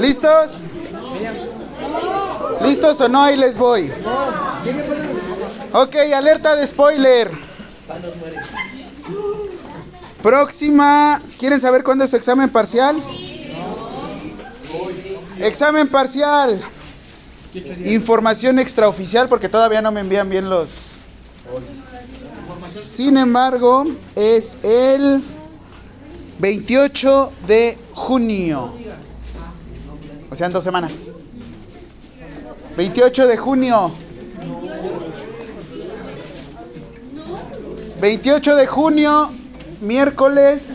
¿Listos? ¿Listos o no? Ahí les voy. Ok, alerta de spoiler. Próxima. ¿Quieren saber cuándo es su examen parcial? Examen parcial. Información extraoficial porque todavía no me envían bien los... Sin embargo, es el 28 de junio. O sea, en dos semanas. 28 de junio. 28 de junio, miércoles.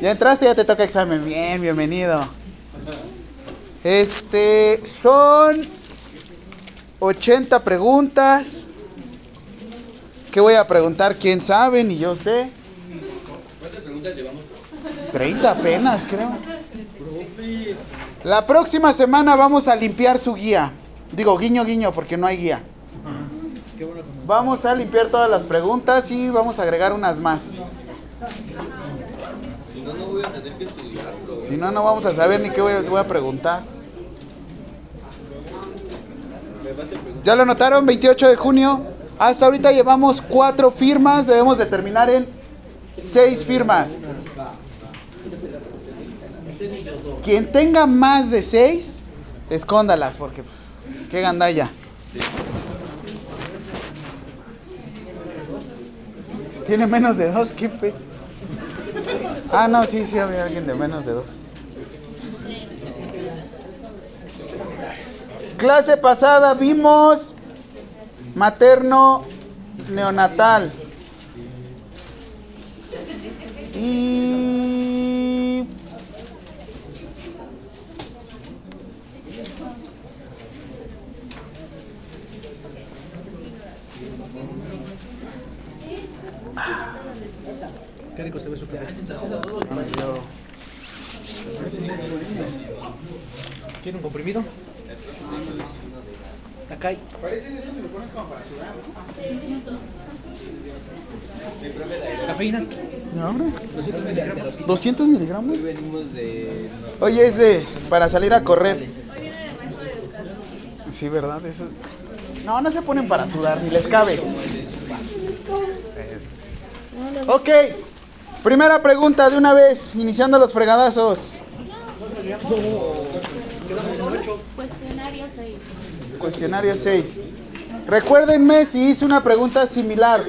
Ya entraste, ya te toca examen. Bien, bienvenido. Este, son 80 preguntas. ¿Qué voy a preguntar? ¿Quién sabe? Ni yo sé. ¿Cuántas preguntas llevamos? 30 apenas, creo. La próxima semana vamos a limpiar su guía. Digo, guiño, guiño, porque no hay guía. Vamos a limpiar todas las preguntas y vamos a agregar unas más. Si no, no voy a tener que. Si no, no vamos a saber ni qué voy a, voy a preguntar. ¿Ya lo notaron? 28 de junio. Hasta ahorita llevamos cuatro firmas. Debemos de terminar en seis firmas. Quien tenga más de seis, escóndalas porque pues, qué gandalla. Si tiene menos de dos, qué pe... Ah, no, sí, sí, había alguien de menos de dos. Clase pasada vimos materno neonatal. Y Qué rico se ve su café. ¿Quiere un comprimido? Acá hay. Cafeína. No, hombre. 200 miligramos. Venimos de. Oye, es de para salir a correr. Sí, ¿verdad? Eso... No, no se ponen para sudar, ni les cabe. Ok. Primera pregunta de una vez, iniciando los fregadazos. Cuestionario 6. Cuestionario 6. Recuérdenme si hice una pregunta similar.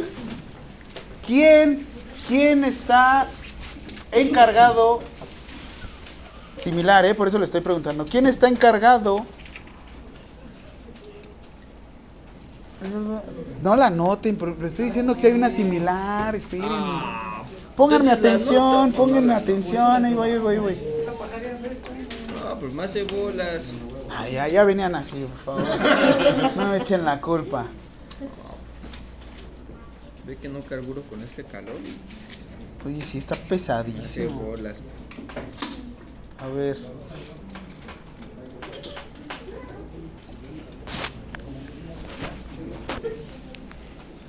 ¿Quién, quién está encargado? Similar, ¿eh? Por eso le estoy preguntando. ¿Quién está encargado? No la noten, pero le estoy diciendo que hay una similar. Esperen. Pónganme atención, pónganme atención. Ahí voy, ahí voy, ahí voy. No, pues más cebolas. Ay, ya, ya venían así, por favor. No me echen la culpa. Ve que no carburo con este calor. Oye, sí, está pesadísimo. Cebolas. A ver.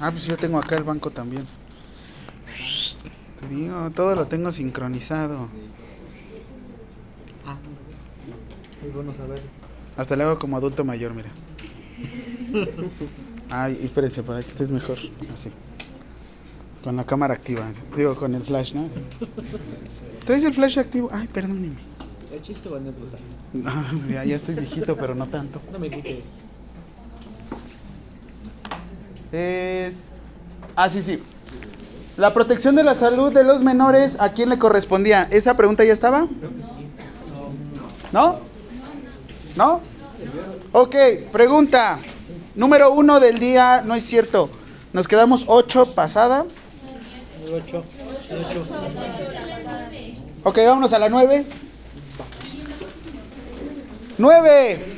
Ah, pues yo tengo acá el banco también. Te digo, todo lo tengo sincronizado. Muy bueno saber. Hasta le hago como adulto mayor, mira. Ay, espérense, para que estés mejor. Así. Con la cámara activa. Digo, con el flash, ¿no? ¿Traes el flash activo? Ay, perdóneme. ¿Es chiste o anécdota? No, ya, ya estoy viejito, pero no tanto. No me grite. Es. Ah, sí, sí. La protección de la salud de los menores, ¿a quién le correspondía? ¿Esa pregunta ya estaba? ¿No? ¿No? Ok, pregunta. Número uno del día, no es cierto. Nos quedamos ocho pasada. El 8. El 8. Ok, vámonos a la nueve. Nueve.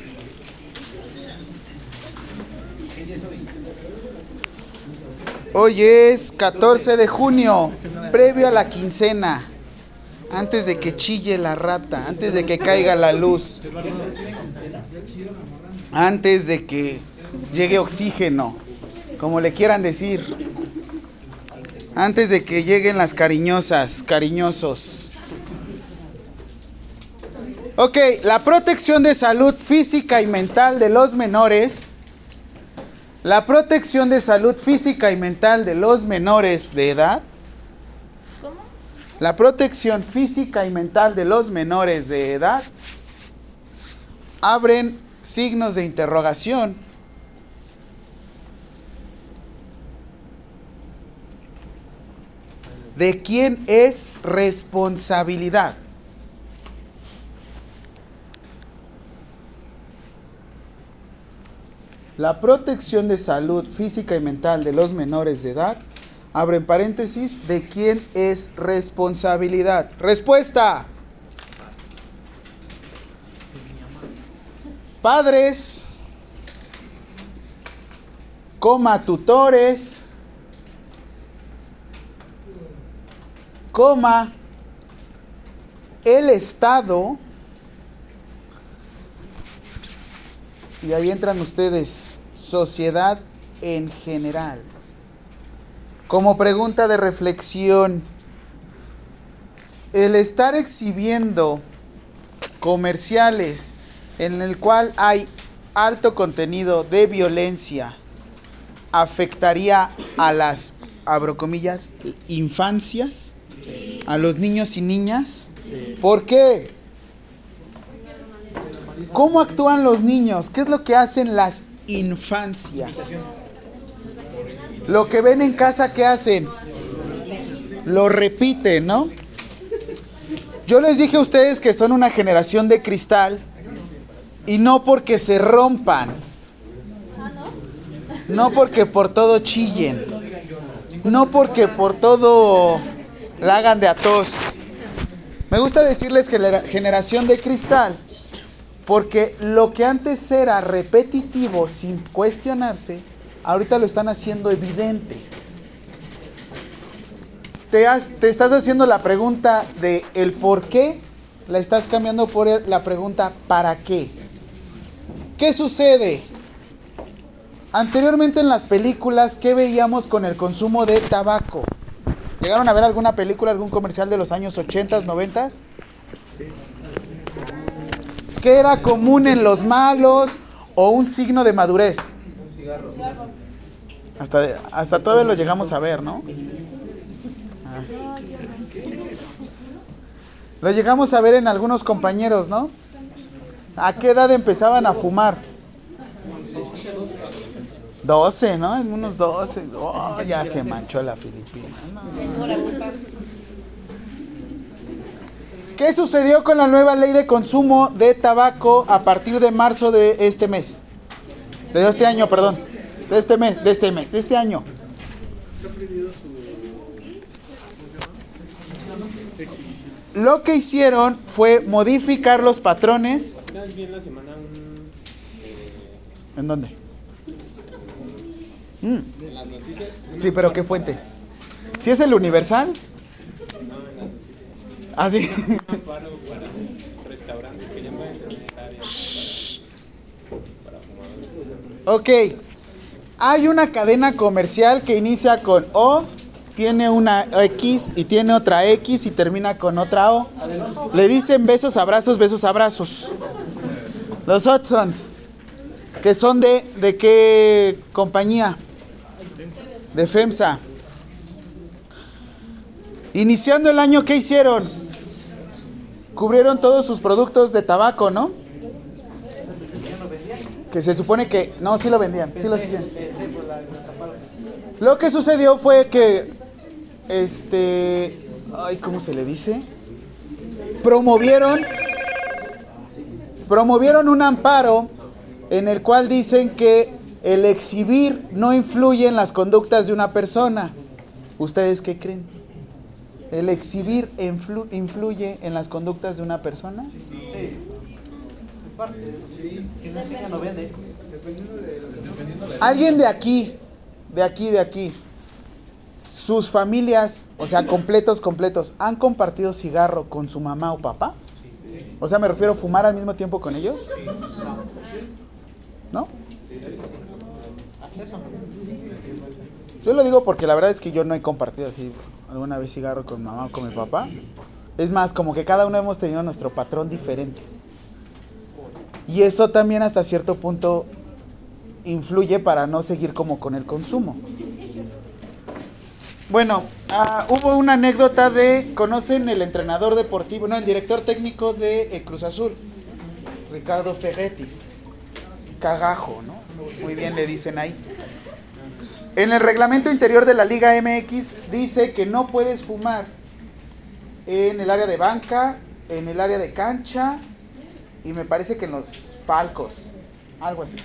Hoy es 14 de junio, previo a la quincena, antes de que chille la rata, antes de que caiga la luz, antes de que llegue oxígeno, como le quieran decir, antes de que lleguen las cariñosas, cariñosos. Ok, la protección de salud física y mental de los menores. La protección de salud física y mental de los menores de edad. ¿Cómo? La protección física y mental de los menores de edad. Abren signos de interrogación. ¿De quién es responsabilidad? La protección de salud física y mental de los menores de edad, abren paréntesis, ¿de quién es responsabilidad? Respuesta. Padres, coma tutores, coma el Estado, y ahí entran ustedes, sociedad en general. Como pregunta de reflexión, el estar exhibiendo comerciales en el cual hay alto contenido de violencia afectaría a las, abro comillas, infancias, a los niños y niñas. ¿Por qué? ¿Cómo actúan los niños? ¿Qué es lo que hacen las infancias? Lo que ven en casa, ¿qué hacen? Lo repiten, ¿no? Yo les dije a ustedes que son una generación de cristal y no porque se rompan. No porque por todo chillen. No porque por todo la hagan de atos. Me gusta decirles que la generación de cristal porque lo que antes era repetitivo sin cuestionarse, ahorita lo están haciendo evidente. Te, estás haciendo la pregunta de el por qué, la estás cambiando por la pregunta para qué. ¿Qué sucede? Anteriormente en las películas, ¿qué veíamos con el consumo de tabaco? ¿Llegaron a ver alguna película, algún comercial de los años 80, 90? ¿Qué era común en los malos o un signo de madurez? Hasta, hasta todavía lo llegamos a ver, ¿no? Lo llegamos a ver en algunos compañeros, ¿no? ¿A qué edad empezaban a fumar? 12, ¿no? En unos 12. Oh, ya se manchó la Filipina. ¿no? ¿Qué sucedió con la nueva ley de consumo de tabaco a partir de marzo de este mes? De este año, perdón. De este mes, de este mes, de este año. Lo que hicieron fue modificar los patrones. ¿En dónde? Mm. Sí, pero ¿qué fuente? ¿Si es el Universal? Ah, sí. Ok. Hay una cadena comercial que inicia con O, tiene una X y tiene otra X y termina con otra O. Le dicen besos, abrazos, besos, abrazos. Los Hudsons, que son de, ¿de qué compañía? De FEMSA. Iniciando el año, ¿qué hicieron? Cubrieron todos sus productos de tabaco, ¿no? Que se supone que... No, sí lo vendían, sí lo siguen. Lo que sucedió fue que... Este... Ay, ¿cómo se le dice? Promovieron... Promovieron un amparo en el cual dicen que el exhibir no influye en las conductas de una persona. ¿Ustedes qué creen? ¿El exhibir influ- influye en las conductas de una persona? Alguien de aquí, de aquí, de aquí, sus familias, o sea, completos, completos, ¿han compartido cigarro con su mamá o papá? O sea, me refiero a fumar al mismo tiempo con ellos. ¿No? Yo lo digo porque la verdad es que yo no he compartido así alguna vez cigarro con mamá o con mi papá. Es más, como que cada uno hemos tenido nuestro patrón diferente. Y eso también hasta cierto punto influye para no seguir como con el consumo. Bueno, ah, hubo una anécdota de, ¿conocen el entrenador deportivo, no, el director técnico de eh, Cruz Azul? Ricardo Ferretti. Cagajo, ¿no? Muy bien le dicen ahí. En el reglamento interior de la Liga MX dice que no puedes fumar en el área de banca, en el área de cancha y me parece que en los palcos, algo así.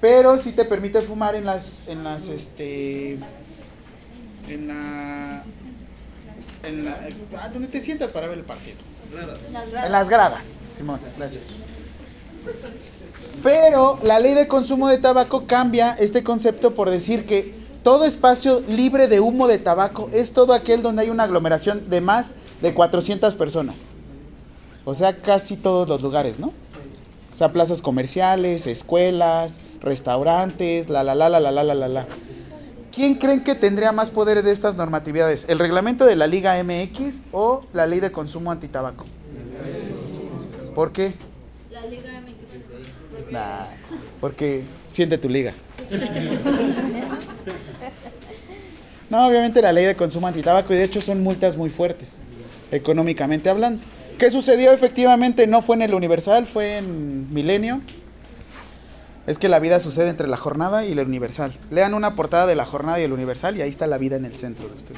Pero sí te permite fumar en las, en las, este, en la, en la, ah, donde te sientas para ver el partido. En las gradas, Simón, gracias. Pero la ley de consumo de tabaco cambia este concepto por decir que todo espacio libre de humo de tabaco es todo aquel donde hay una aglomeración de más de 400 personas. O sea, casi todos los lugares, ¿no? O sea, plazas comerciales, escuelas, restaurantes, la la la la la la la la. ¿Quién creen que tendría más poder de estas normatividades? ¿El reglamento de la Liga MX o la ley de consumo antitabaco? ¿Por qué? La Liga. Nah, porque siente tu liga. No, obviamente la ley de consumo antitabaco y de hecho son multas muy fuertes, económicamente hablando. ¿Qué sucedió efectivamente? No fue en el Universal, fue en Milenio. Es que la vida sucede entre la jornada y el Universal. Lean una portada de la jornada y el Universal y ahí está la vida en el centro de usted.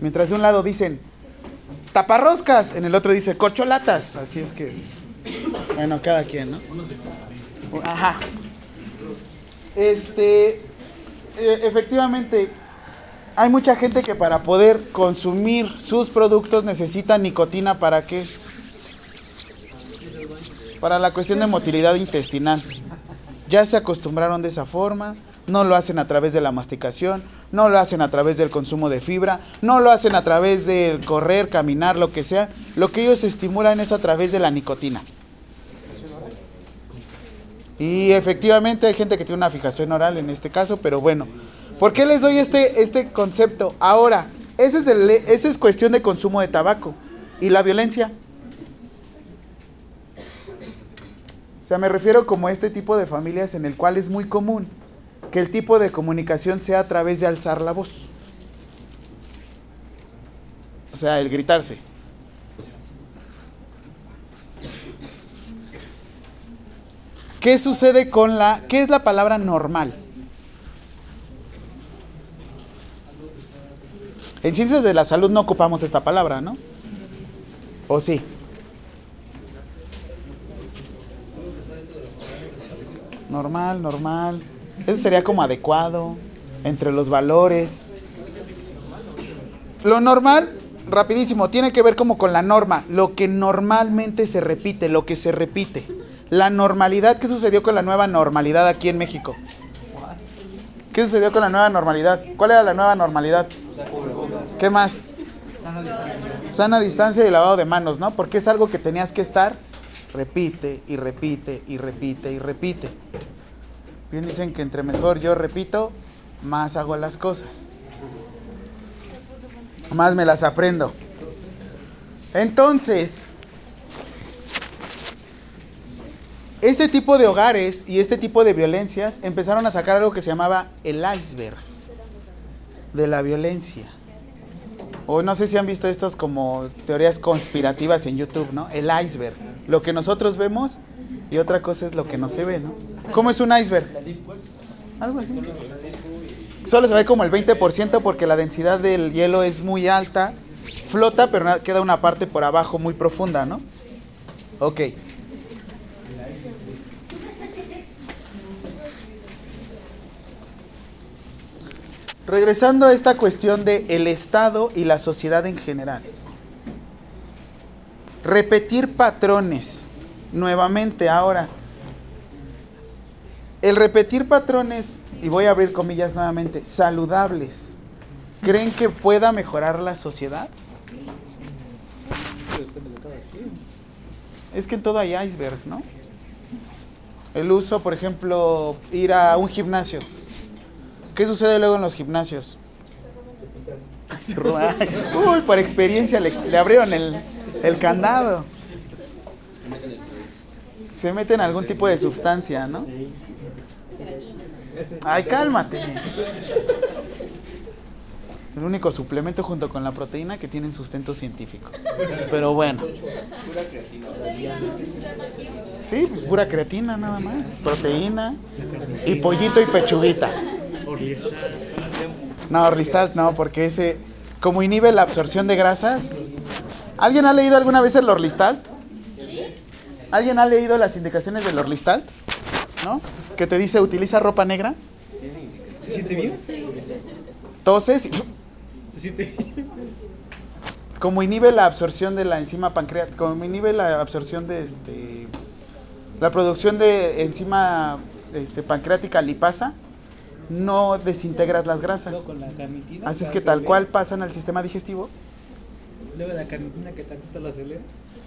Mientras de un lado dicen taparroscas, en el otro dice corcholatas. Así es que, bueno, cada quien, ¿no? Ajá. Este, eh, efectivamente, hay mucha gente que para poder consumir sus productos necesita nicotina para qué? Para la cuestión de motilidad intestinal. Ya se acostumbraron de esa forma, no lo hacen a través de la masticación, no lo hacen a través del consumo de fibra, no lo hacen a través del correr, caminar, lo que sea. Lo que ellos estimulan es a través de la nicotina. Y efectivamente hay gente que tiene una fijación oral en este caso, pero bueno. ¿Por qué les doy este, este concepto? Ahora, ese es, el, ese es cuestión de consumo de tabaco. ¿Y la violencia? O sea, me refiero como a este tipo de familias en el cual es muy común que el tipo de comunicación sea a través de alzar la voz. O sea, el gritarse. ¿Qué sucede con la... ¿Qué es la palabra normal? En ciencias de la salud no ocupamos esta palabra, ¿no? ¿O sí? Normal, normal. Eso sería como adecuado entre los valores. Lo normal, rapidísimo, tiene que ver como con la norma, lo que normalmente se repite, lo que se repite. La normalidad, ¿qué sucedió con la nueva normalidad aquí en México? ¿Qué sucedió con la nueva normalidad? ¿Cuál era la nueva normalidad? ¿Qué más? Sana distancia y lavado de manos, ¿no? Porque es algo que tenías que estar, repite y repite y repite y repite. Bien dicen que entre mejor yo repito, más hago las cosas. Más me las aprendo. Entonces, este tipo de hogares y este tipo de violencias empezaron a sacar algo que se llamaba el iceberg de la violencia. O no sé si han visto estas como teorías conspirativas en YouTube, ¿no? El iceberg. Lo que nosotros vemos y otra cosa es lo que no se ve, ¿no? ¿Cómo es un iceberg? Algo así. Solo se ve como el 20% porque la densidad del hielo es muy alta. Flota, pero queda una parte por abajo muy profunda, ¿no? Ok. Regresando a esta cuestión de el Estado y la sociedad en general. Repetir patrones. Nuevamente ahora. El repetir patrones, y voy a abrir comillas nuevamente, saludables, ¿creen que pueda mejorar la sociedad? Es que en todo hay iceberg, ¿no? El uso, por ejemplo, ir a un gimnasio. ¿Qué sucede luego en los gimnasios? Uy, por experiencia le, le abrieron el, el candado. se meten algún tipo de sustancia, ¿no? Ay, cálmate. El único suplemento junto con la proteína que tienen sustento científico. Pero bueno. Sí, pues pura creatina nada más. Proteína y pollito y pechuguita. No, Orlistat no, porque ese como inhibe la absorción de grasas. ¿Alguien ha leído alguna vez el Orlistat? ¿Alguien ha leído las indicaciones del Orlistat? ¿No? Que te dice utiliza ropa negra. ¿Se siente bien? Toses ¿Se siente como inhibe la absorción de la enzima pancreática, como inhibe la absorción de este la producción de enzima este, pancreática lipasa, no desintegras las grasas. con la carnitina? Así es que tal cual pasan al sistema digestivo. Luego la carnitina que tantito la acelera.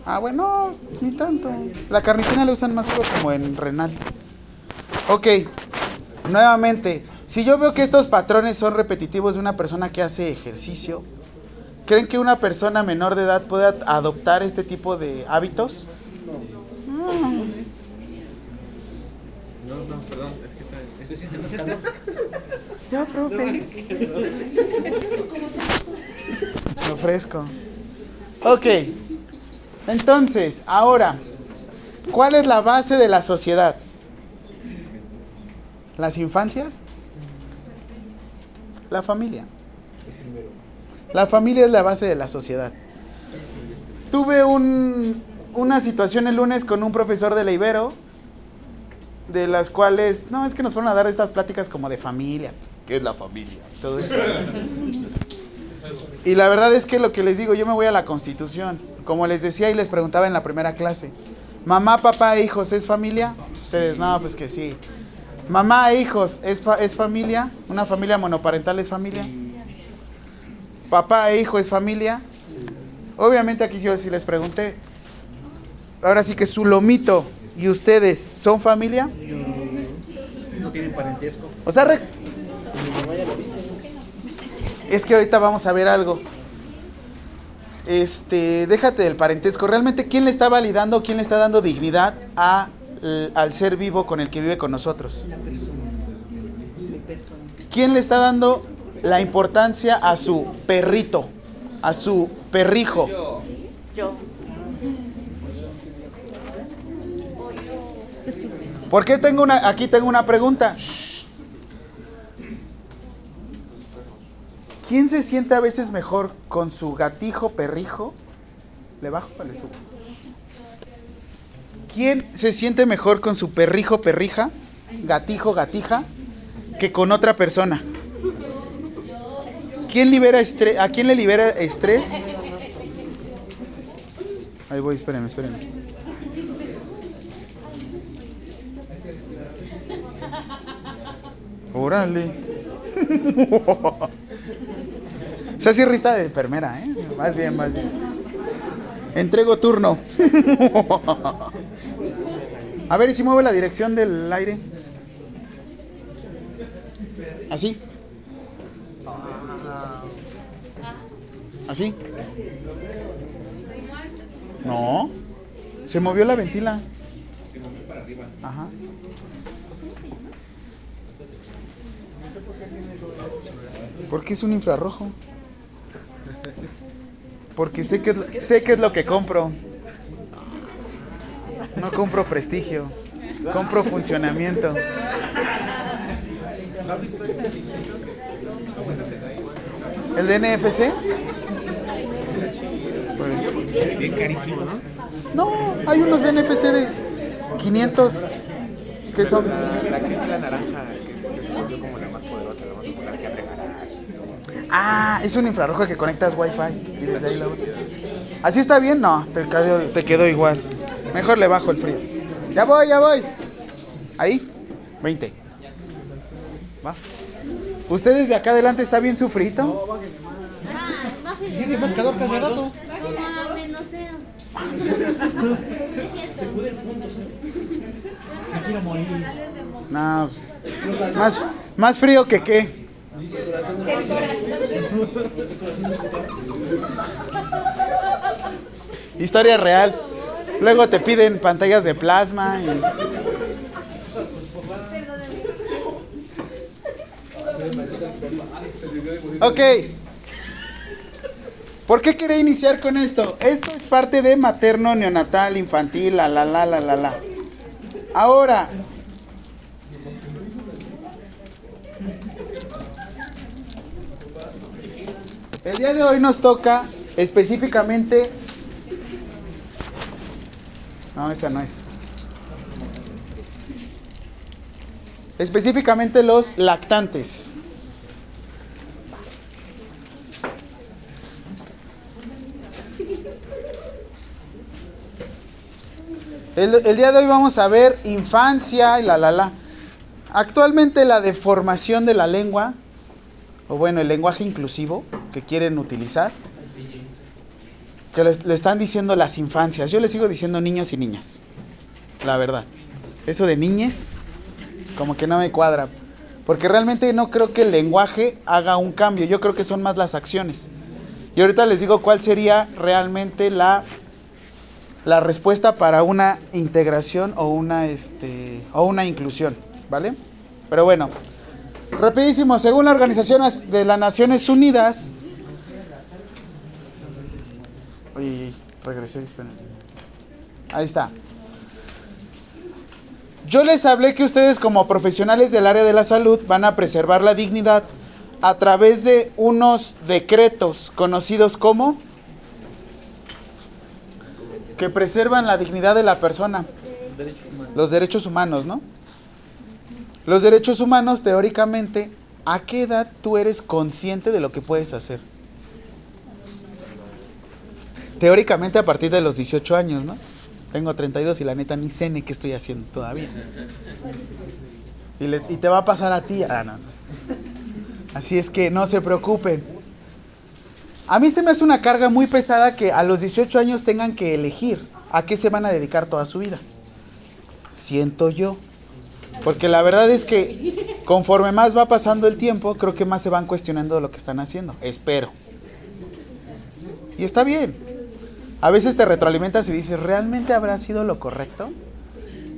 Ah, bueno, ni tanto. La carnitina la usan más como en renal. Ok, nuevamente, si yo veo que estos patrones son repetitivos de una persona que hace ejercicio, ¿creen que una persona menor de edad pueda adoptar este tipo de hábitos? No, no, perdón, es que está. ¿Se siente más calor? Ya, profe. Lo ofrezco. Ok. Entonces, ahora, ¿cuál es la base de la sociedad? ¿Las infancias? La familia. La familia es la base de la sociedad. Tuve un- una situación el lunes con un profesor de la Ibero, de las cuales, no, es que nos fueron a dar estas pláticas como de familia. ¿Qué es la familia? Todo eso. Y la verdad es que lo que les digo, yo me voy a la constitución. Como les decía y les preguntaba en la primera clase. Mamá, papá e hijos, ¿es familia? Ustedes, no, pues que sí. Mamá e hijos, ¿es, ¿es familia? ¿Una familia monoparental es familia? Papá e hijo es familia. Obviamente aquí yo sí les pregunté. Ahora sí que su lomito y ustedes son familia. No tienen parentesco. O sea, re- es que ahorita vamos a ver algo. Este, déjate del parentesco. Realmente, ¿quién le está validando, quién le está dando dignidad a, l- al ser vivo con el que vive con nosotros? ¿Quién le está dando la importancia a su perrito, a su perrijo? Yo. ¿Por qué tengo una, aquí tengo una pregunta? ¿Quién se siente a veces mejor con su gatijo, perrijo? ¿Le bajo o le subo? ¿Quién se siente mejor con su perrijo, perrija, gatijo, gatija, que con otra persona? ¿Quién libera estre- ¿A quién le libera estrés? Ahí voy, espérenme, espérenme. Órale. Esa sí rista de enfermera, ¿eh? Más bien, más bien. Entrego turno. A ver, ¿y si mueve la dirección del aire? ¿Así? ¿Así? No. Se movió la ventila. Ajá. ¿Por qué es un infrarrojo? Porque sé que, sé que es lo que compro. No compro prestigio, compro funcionamiento. ¿El de NFC? Bien carísimo, ¿no? No, hay unos NFC de 500 que son... La que es la naranja, que, es, que se volvió como la más poderosa, la más popular que abre garage. Ah, es un infrarrojo que conectas Wi-Fi. y desde ahí lo- ¿Así está bien? No, te quedó, te quedó igual. Mejor le bajo el frío. Ya voy, ya voy. Ahí, 20. Va. ¿Ustedes de acá adelante está bien su frito? Ah, más Tiene más calor que hace rato. como a menos cero. Se puede Me quiero morir. No, pues, más, más frío que qué. Historia real. Luego te piden pantallas de plasma y... Ok. ¿Por qué quería iniciar con esto? Esto es parte de materno, neonatal, infantil, la la la la la la. Ahora, el día de hoy nos toca específicamente... No, esa no es. Específicamente los lactantes. El, el día de hoy vamos a ver infancia y la la la. Actualmente la deformación de la lengua, o bueno, el lenguaje inclusivo que quieren utilizar, que le están diciendo las infancias. Yo les sigo diciendo niños y niñas, la verdad. Eso de niñes, como que no me cuadra. Porque realmente no creo que el lenguaje haga un cambio, yo creo que son más las acciones. Y ahorita les digo cuál sería realmente la la respuesta para una integración o una este o una inclusión, ¿vale? Pero bueno, rapidísimo, según la Organización de las Naciones Unidas Oye, regresé, esperen. Ahí está. Yo les hablé que ustedes como profesionales del área de la salud van a preservar la dignidad a través de unos decretos conocidos como que preservan la dignidad de la persona. Los derechos humanos, ¿no? Los derechos humanos, teóricamente, ¿a qué edad tú eres consciente de lo que puedes hacer? Teóricamente a partir de los 18 años, ¿no? Tengo 32 y la neta ni sé ni qué estoy haciendo todavía. Y, y te va a pasar a ti. Ah, no, no. Así es que no se preocupen. A mí se me hace una carga muy pesada que a los 18 años tengan que elegir a qué se van a dedicar toda su vida. Siento yo. Porque la verdad es que conforme más va pasando el tiempo, creo que más se van cuestionando lo que están haciendo. Espero. Y está bien. A veces te retroalimentas y dices, ¿realmente habrá sido lo correcto?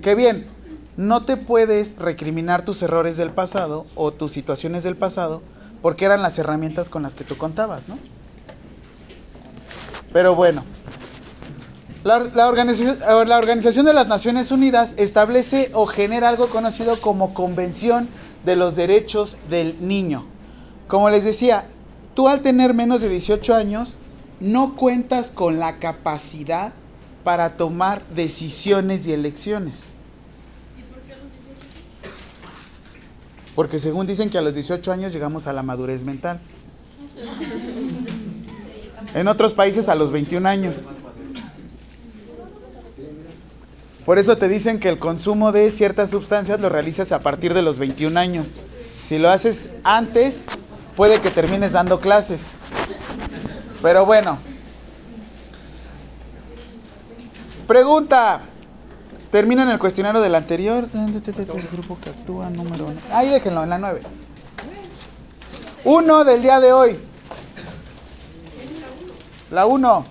Qué bien. No te puedes recriminar tus errores del pasado o tus situaciones del pasado porque eran las herramientas con las que tú contabas, ¿no? Pero bueno, la, la organización, la Organización de las Naciones Unidas establece o genera algo conocido como Convención de los Derechos del Niño. Como les decía, tú al tener menos de 18 años no cuentas con la capacidad para tomar decisiones y elecciones. Porque según dicen que a los 18 años llegamos a la madurez mental. En otros países a los 21 años. Por eso te dicen que el consumo de ciertas sustancias lo realizas a partir de los 21 años. Si lo haces antes, puede que termines dando clases. Pero bueno. Pregunta. Termina en el cuestionario del anterior. El grupo que actúa número uno. Ahí déjenlo, en la 9. Uno del día de hoy. La 1.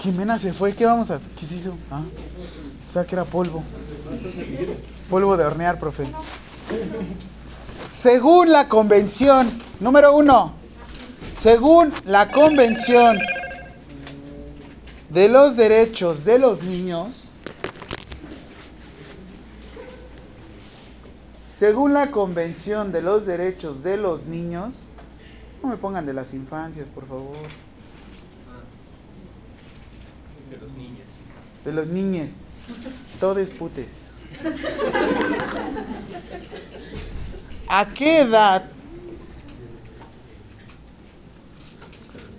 Jimena se fue. ¿Qué vamos a hacer? ¿Qué se hizo? Ah, que era polvo. Polvo de hornear, profe. Según la convención, número uno, según la convención de los derechos de los niños, según la convención de los derechos de los niños, no me pongan de las infancias, por favor. De los niños. De los niñes. Todes putes. ¿A qué edad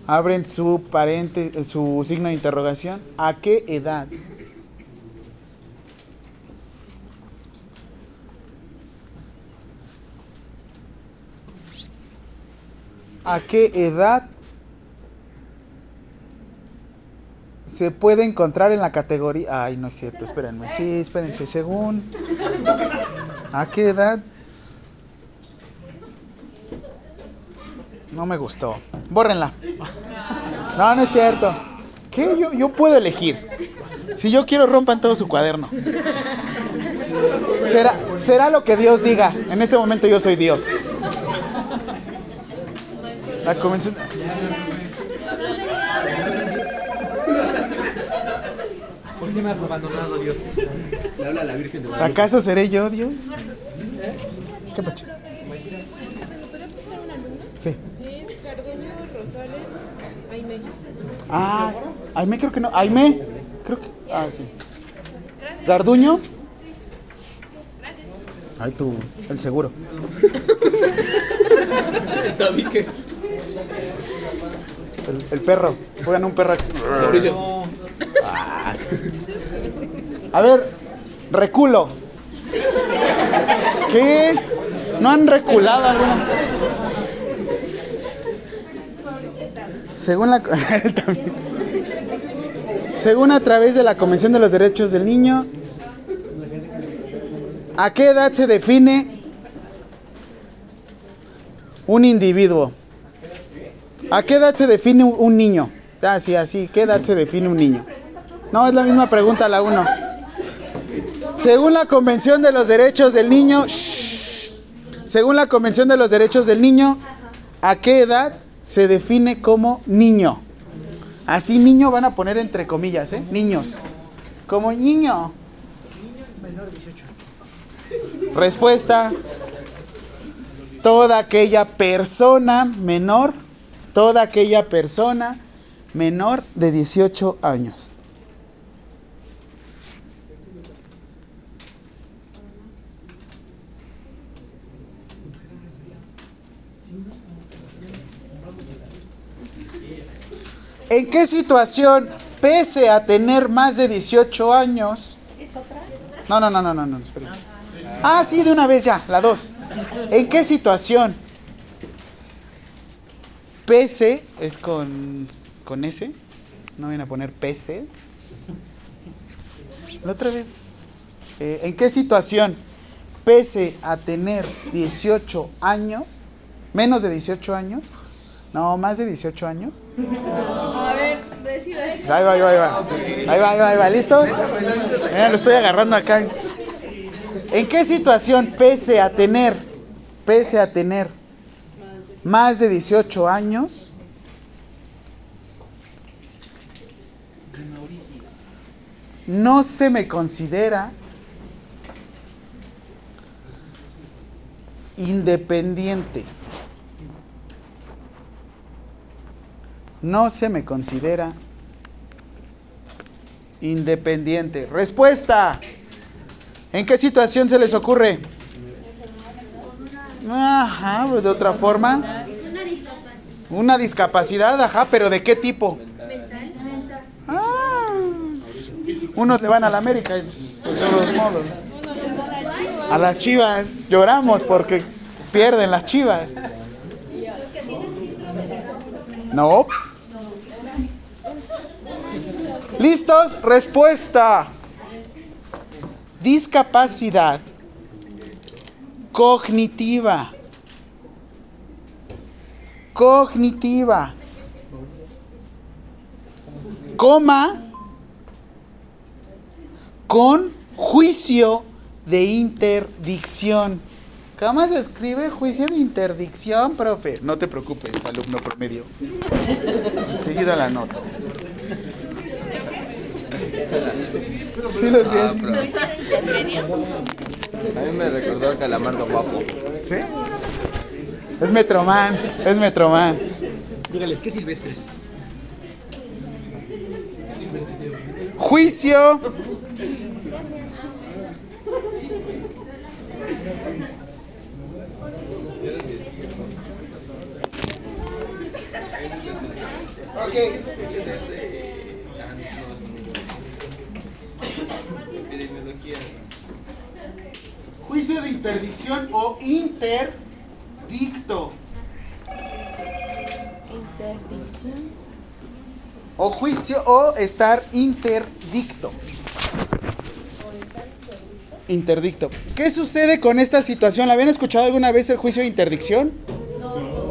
abren su parente, su signo de interrogación? ¿A qué edad? ¿A qué edad se puede encontrar en la categoría. Ay, no es cierto, espérenme. Sí, espérense. Según. ¿A qué edad? No me gustó. Bórrenla. No, no es cierto. ¿Qué? Yo, yo puedo elegir. Si yo quiero, rompan todo su cuaderno. Será, será lo que Dios diga. En este momento yo soy Dios. La convención- ¿Por qué me has abandonado, Dios? Le habla la Virgen de ¿Acaso seré yo Dios? ¿Qué pacho? Sí. Es Cardenio Rosales Aime. Ah, Aime creo que no. Aime, creo que. Ah, sí. Garduño. Ay, tú, el seguro. Tabique. El, el perro. Juegan un perro aquí. Mauricio. A ver, reculo. ¿Qué? ¿No han reculado alguna? Según la. Según a través de la Convención de los Derechos del Niño, ¿a qué edad se define un individuo? ¿A qué edad se define un- niño? Ah, sí, así, ¿qué edad se define un niño? No, es la misma pregunta la uno. Según la Convención de los Derechos del Niño, según la Convención de los Derechos del Niño, ¿a qué edad se define como niño? Así niño van a poner entre comillas, ¿eh? Niños. Como niño. Respuesta. Toda aquella persona menor, toda aquella persona menor de 18 años. ¿En qué situación, pese a tener más de 18 años... No, no, no, no, no, no, espera. Ah, sí, de una vez ya, la dos. ¿En qué situación, pese, es con, con S, no vienen a poner pese. La otra vez, eh, ¿en qué situación, pese a tener 18 años, menos de 18 años, no, más de 18 años, A ver, decide. Pues Ahí va, ahí va, ahí va. Ahí va, ahí va, ahí va. ¿Listo? Mira, lo estoy agarrando acá. ¿En qué situación, pese a tener, pese a tener más de 18 años, no se me considera independiente? No se me considera independiente. Respuesta. ¿En qué situación se les ocurre? Ajá, pues de otra forma. Una discapacidad, ajá, pero ¿de qué tipo? Ah, unos le van a la América, pues, de todos modos. A las chivas. Lloramos porque pierden las chivas. No. ¿Listos? Respuesta. Discapacidad cognitiva. Cognitiva. Coma con juicio de interdicción. ¿Cómo se escribe juicio de interdicción, profe? No te preocupes, alumno promedio. Enseguida la anoto. Sí, los vi así. A mí me recordó a Calamardo Guapo. ¿Sí? Es Metroman, es Metroman. Dígales, ¿qué silvestres? Juicio. Ok. Juicio de interdicción o interdicto. Interdicción. O juicio o estar interdicto. Interdicto. ¿Qué sucede con esta situación? ¿La habían escuchado alguna vez el juicio de interdicción?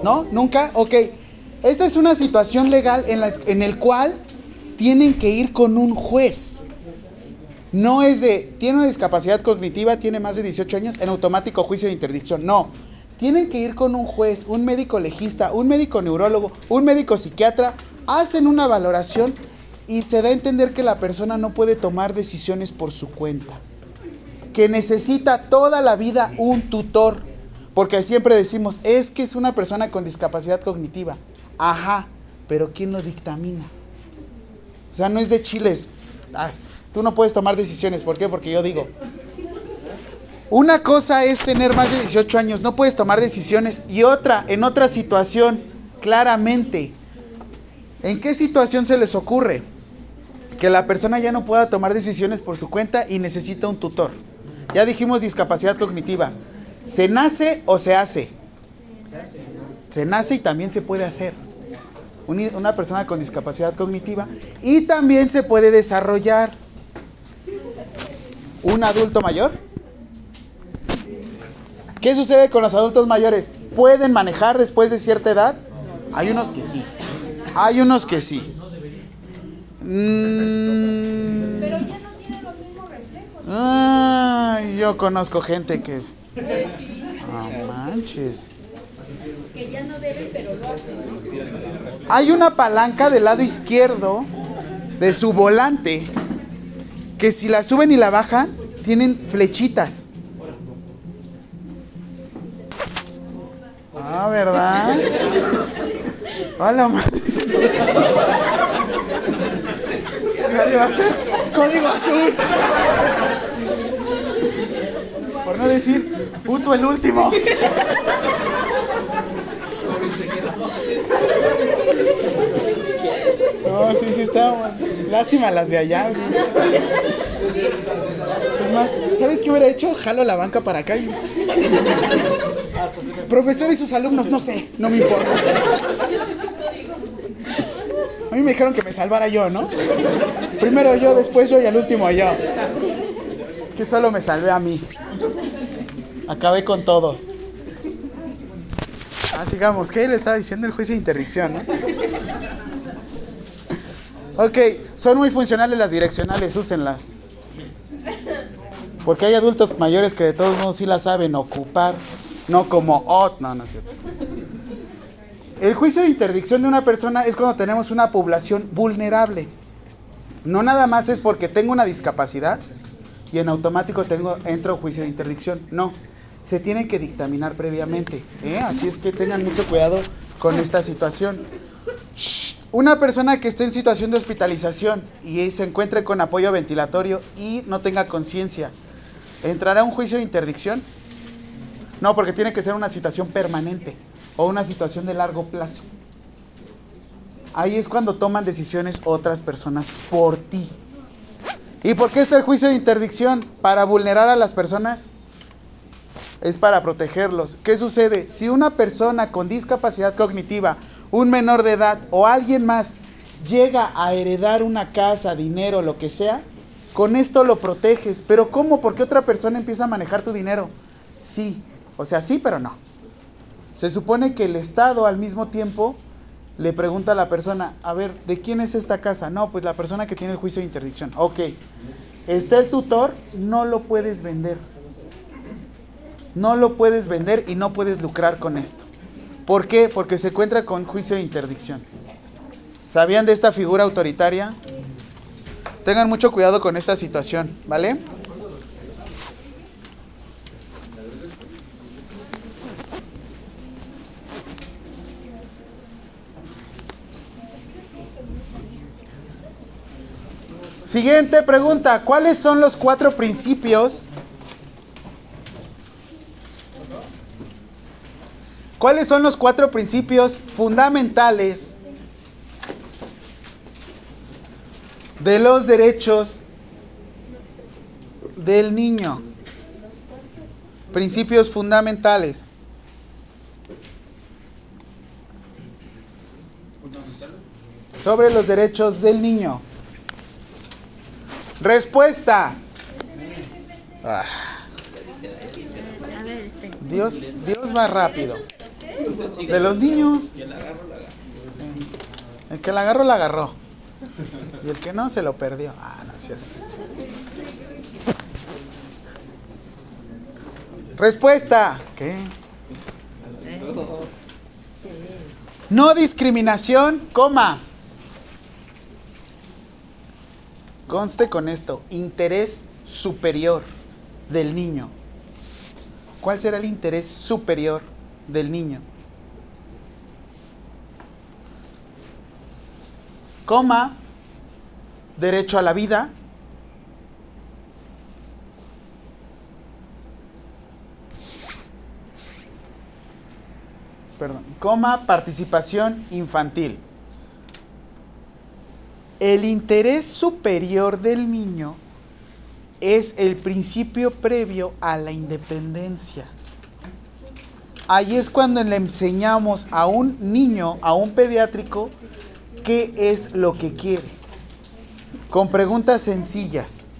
No. ¿Nunca? Ok. Esta es una situación legal en, la, en el cual tienen que ir con un juez. No es de, tiene una discapacidad cognitiva, tiene más de 18 años, en automático juicio de interdicción. No. Tienen que ir con un juez, un médico legista, un médico neurólogo, un médico psiquiatra, hacen una valoración y se da a entender que la persona no puede tomar decisiones por su cuenta. Que necesita toda la vida un tutor. Porque siempre decimos, es que es una persona con discapacidad cognitiva. Ajá, pero ¿quién lo dictamina? O sea, no es de chiles. Haz. Tú no puedes tomar decisiones. ¿Por qué? Porque yo digo. Una cosa es tener más de 18 años, no puedes tomar decisiones. Y otra, en otra situación, claramente. ¿En qué situación se les ocurre? Que la persona ya no pueda tomar decisiones por su cuenta y necesita un tutor. Ya dijimos discapacidad cognitiva. ¿Se nace o se hace? Se nace y también se puede hacer. Una persona con discapacidad cognitiva. Y también se puede desarrollar. ¿Un adulto mayor? ¿Qué sucede con los adultos mayores? ¿Pueden manejar después de cierta edad? Hay unos que sí. Hay unos que sí. Mm. Pero ya no tiene los mismos reflejos. Ay, yo conozco gente que. No manches. Que ya no debe, pero lo hace. Hay una palanca del lado izquierdo de su volante que si la suben y la bajan, tienen flechitas. Ah, ¿verdad? Hola, madre. Nadie va a hacer código azul. Por no decir, puto el último. No, sí, sí está. Lástima las de allá. Es más, ¿sabes qué hubiera hecho? Jalo la banca para acá. Profesor y sus alumnos, no sé, no me importa. A mí me dijeron que me salvara yo, ¿no? Primero yo, después yo y al último yo. Es que solo me salvé a mí. Acabé con todos. Ah, sigamos. ¿Qué le estaba diciendo el juez de interdicción, no? Ok, son muy funcionales las direccionales, úsenlas. Porque hay adultos mayores que de todos modos sí las saben ocupar, no como ot, no, no es cierto. El juicio de interdicción de una persona es cuando tenemos una población vulnerable. No nada más es porque tengo una discapacidad y en automático tengo entro juicio de interdicción. No, se tiene que dictaminar previamente. ¿eh? Así es que tengan mucho cuidado con esta situación. Una persona que esté en situación de hospitalización y se encuentre con apoyo ventilatorio y no tenga conciencia, ¿entrará a un juicio de interdicción? No, porque tiene que ser una situación permanente o una situación de largo plazo. Ahí es cuando toman decisiones otras personas por ti. ¿Y por qué está el juicio de interdicción? ¿Para vulnerar a las personas? Es para protegerlos. ¿Qué sucede? Si una persona con discapacidad cognitiva, un menor de edad o alguien más llega a heredar una casa, dinero, lo que sea, con esto lo proteges. ¿Pero cómo? ¿Por qué otra persona empieza a manejar tu dinero? Sí. O sea, sí, pero no. Se supone que el Estado al mismo tiempo le pregunta a la persona, a ver, ¿de quién es esta casa? No, pues la persona que tiene el juicio de interdicción. Ok. Está el tutor, no lo puedes vender. No lo puedes vender y no puedes lucrar con esto. ¿Por qué? Porque se encuentra con juicio de interdicción. ¿Sabían de esta figura autoritaria? Tengan mucho cuidado con esta situación, ¿vale? Siguiente pregunta, ¿cuáles son los cuatro principios? ¿Cuáles son los cuatro principios fundamentales de los derechos del niño? Principios fundamentales. Sobre los derechos del niño. Respuesta. Ah. Dios, Dios va rápido. De los niños. El que la agarró, la agarró. Y el que no, se lo perdió. Ah, no es cierto. Respuesta. ¿Qué? No discriminación, coma. Conste con esto, interés superior del niño. ¿Cuál será el interés superior? Del niño? Coma, derecho a la vida. Perdón, coma, participación infantil. El interés superior del niño es el principio previo a la independencia. Ahí es cuando le enseñamos a un niño, a un pediátrico, qué es lo que quiere. Con preguntas sencillas.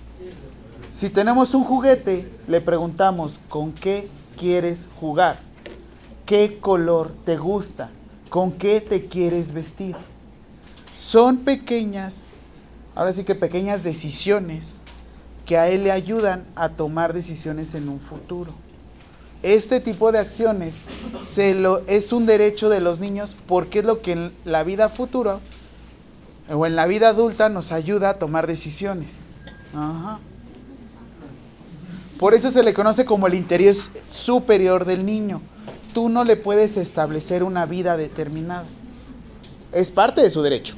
Si tenemos un juguete, le preguntamos, ¿con qué quieres jugar? ¿Qué color te gusta? ¿Con qué te quieres vestir? Son pequeñas, ahora sí que pequeñas decisiones que a él le ayudan a tomar decisiones en un futuro. Este tipo de acciones se lo, es un derecho de los niños porque es lo que en la vida futura o en la vida adulta nos ayuda a tomar decisiones. Ajá. Por eso se le conoce como el interés superior del niño. Tú no le puedes establecer una vida determinada. Es parte de su derecho.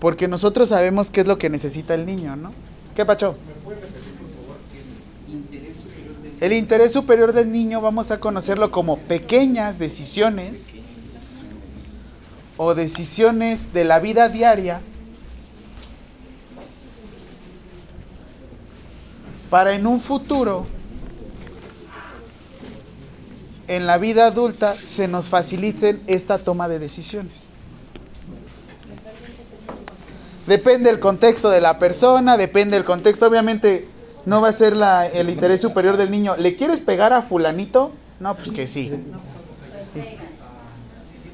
Porque nosotros sabemos qué es lo que necesita el niño, ¿no? ¿Qué pacho? El interés superior del niño vamos a conocerlo como pequeñas decisiones o decisiones de la vida diaria para en un futuro, en la vida adulta, se nos faciliten esta toma de decisiones. Depende del contexto de la persona, depende del contexto. Obviamente no va a ser la, el interés superior del niño. ¿Le quieres pegar a fulanito? No, pues que sí.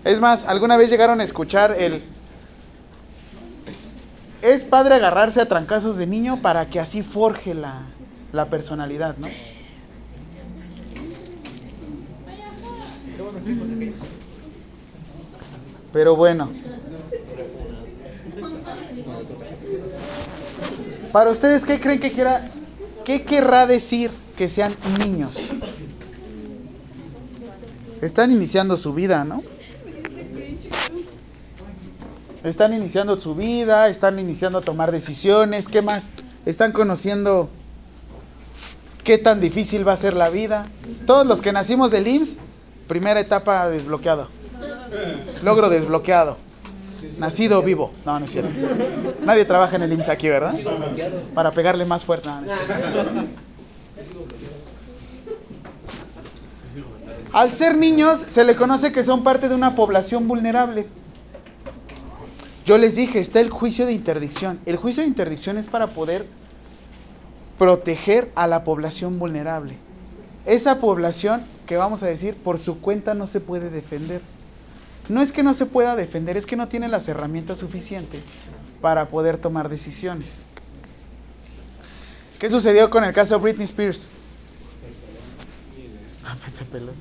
Es más, ¿alguna vez llegaron a escuchar el... Es padre agarrarse a trancazos de niño para que así forje la, la personalidad, ¿no? Pero bueno. Para ustedes, ¿qué creen que quiera, qué querrá decir que sean niños? Están iniciando su vida, ¿no? Están iniciando su vida, están iniciando a tomar decisiones, ¿qué más? Están conociendo qué tan difícil va a ser la vida. Todos los que nacimos del IMSS, primera etapa desbloqueado. Logro desbloqueado. Nacido vivo. No, no es cierto. Nadie trabaja en el IMSS aquí, ¿verdad? Para pegarle más fuerte. No, no. Al ser niños, se le conoce que son parte de una población vulnerable. Yo les dije, está el juicio de interdicción. El juicio de interdicción es para poder proteger a la población vulnerable. Esa población que vamos a decir, por su cuenta no se puede defender. No es que no se pueda defender, es que no tiene las herramientas suficientes para poder tomar decisiones. ¿Qué sucedió con el caso de Britney Spears? Ah, peló.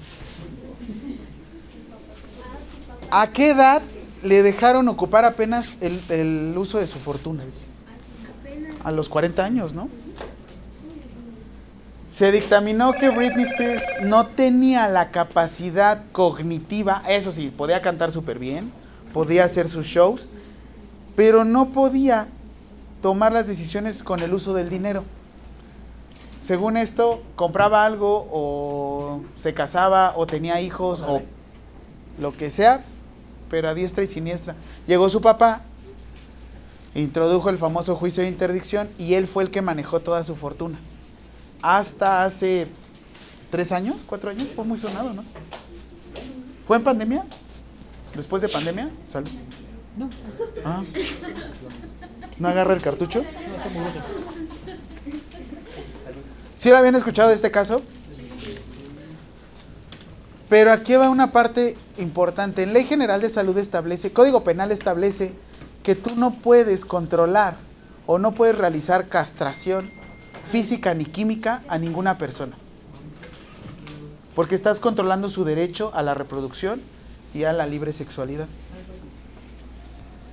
¿A qué edad le dejaron ocupar apenas el, el uso de su fortuna? A los 40 años, ¿no? Se dictaminó que Britney Spears no tenía la capacidad cognitiva, eso sí, podía cantar súper bien, podía hacer sus shows, pero no podía tomar las decisiones con el uso del dinero. Según esto, compraba algo o se casaba o tenía hijos o lo que sea, pero a diestra y siniestra. Llegó su papá, introdujo el famoso juicio de interdicción y él fue el que manejó toda su fortuna. Hasta hace tres años, cuatro años, fue muy sonado, ¿no? ¿Fue en pandemia? ¿Después de pandemia? Salud. No. Ah. ¿No agarra el cartucho? ¿Sí lo habían escuchado de este caso? Pero aquí va una parte importante. En Ley General de Salud establece, Código Penal establece que tú no puedes controlar o no puedes realizar castración física ni química a ninguna persona. Porque estás controlando su derecho a la reproducción y a la libre sexualidad.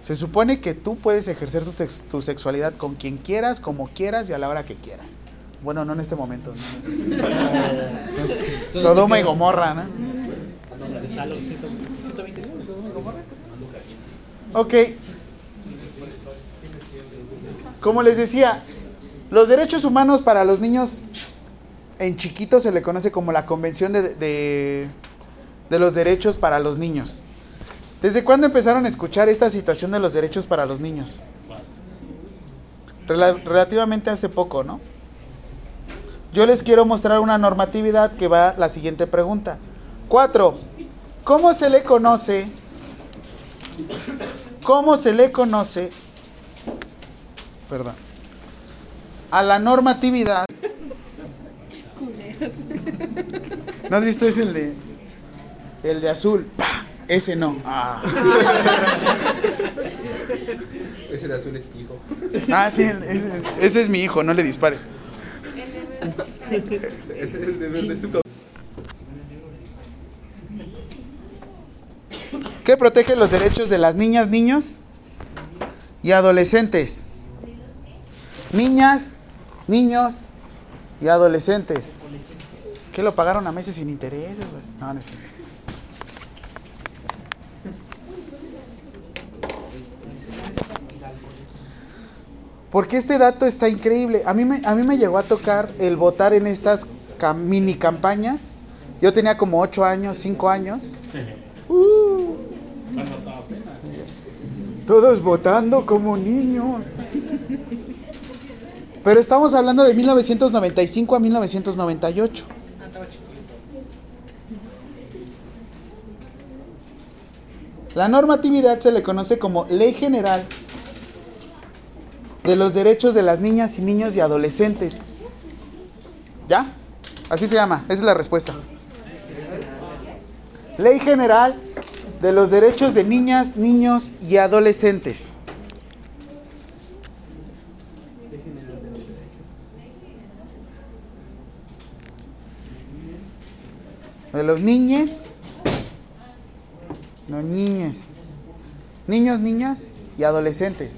Se supone que tú puedes ejercer tu, tu sexualidad con quien quieras, como quieras y a la hora que quieras. Bueno, no en este momento. ¿no? Sodoma y Gomorra, ¿no? De Salo, 120 libros, ¿no? ¿Cómo? Ok. Como les decía, los derechos humanos para los niños en chiquitos se le conoce como la Convención de, de- de los Derechos para los Niños. ¿Desde cuándo empezaron a escuchar esta situación de los derechos para los niños? Rela- relativamente hace poco, ¿no? Yo les quiero mostrar una normatividad que va a la siguiente pregunta. Cuatro. ¿Cómo se le conoce? ¿Cómo se le conoce? Perdón. A la normatividad. ¿No has visto ese el de el de azul? ¡Pah! Ese no. Ah, Ese de azul es mi hijo. Ah, sí, el- ese, ese es mi hijo, no le dispares. Es el de verde su ¿Qué protege los derechos de las niñas, niños y adolescentes? Niñas, niños y adolescentes. ¿Qué lo pagaron a meses sin intereses? güey? No, no es. Porque este dato está increíble. A mí me, a mí me llegó a tocar el votar en estas cam- mini campañas. Yo tenía como 8 años, 5 años. Uh. Todos votando como niños. Pero estamos hablando de 1995 a 1998. La normatividad se le conoce como Ley General de los Derechos de las Niñas y Niños y Adolescentes. ¿Ya? Así se llama, esa es la respuesta. Ley General de los Derechos de Niñas, Niños y Adolescentes. De los niñes, no niñes, niños, niñas y adolescentes.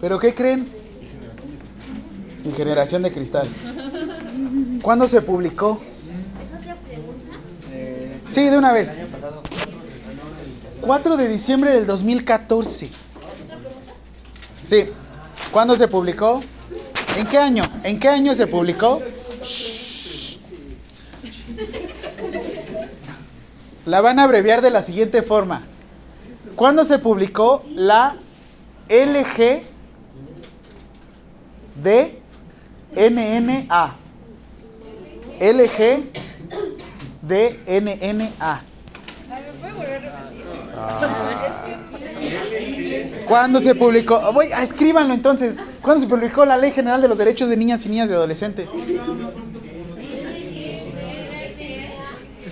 ¿Pero qué creen? Mi generación de cristal. ¿Cuándo se publicó? Sí, de una vez. 4 de diciembre del 2014. Sí. ¿Cuándo se publicó? ¿En qué año? ¿En qué año se publicó? La van a abreviar de la siguiente forma. ¿Cuándo se publicó la LG de NNA? LG de NNA. ¿Cuándo se publicó? Voy, ah, escríbanlo entonces. ¿Cuándo se publicó la Ley General de los Derechos de Niñas y Niñas y Adolescentes?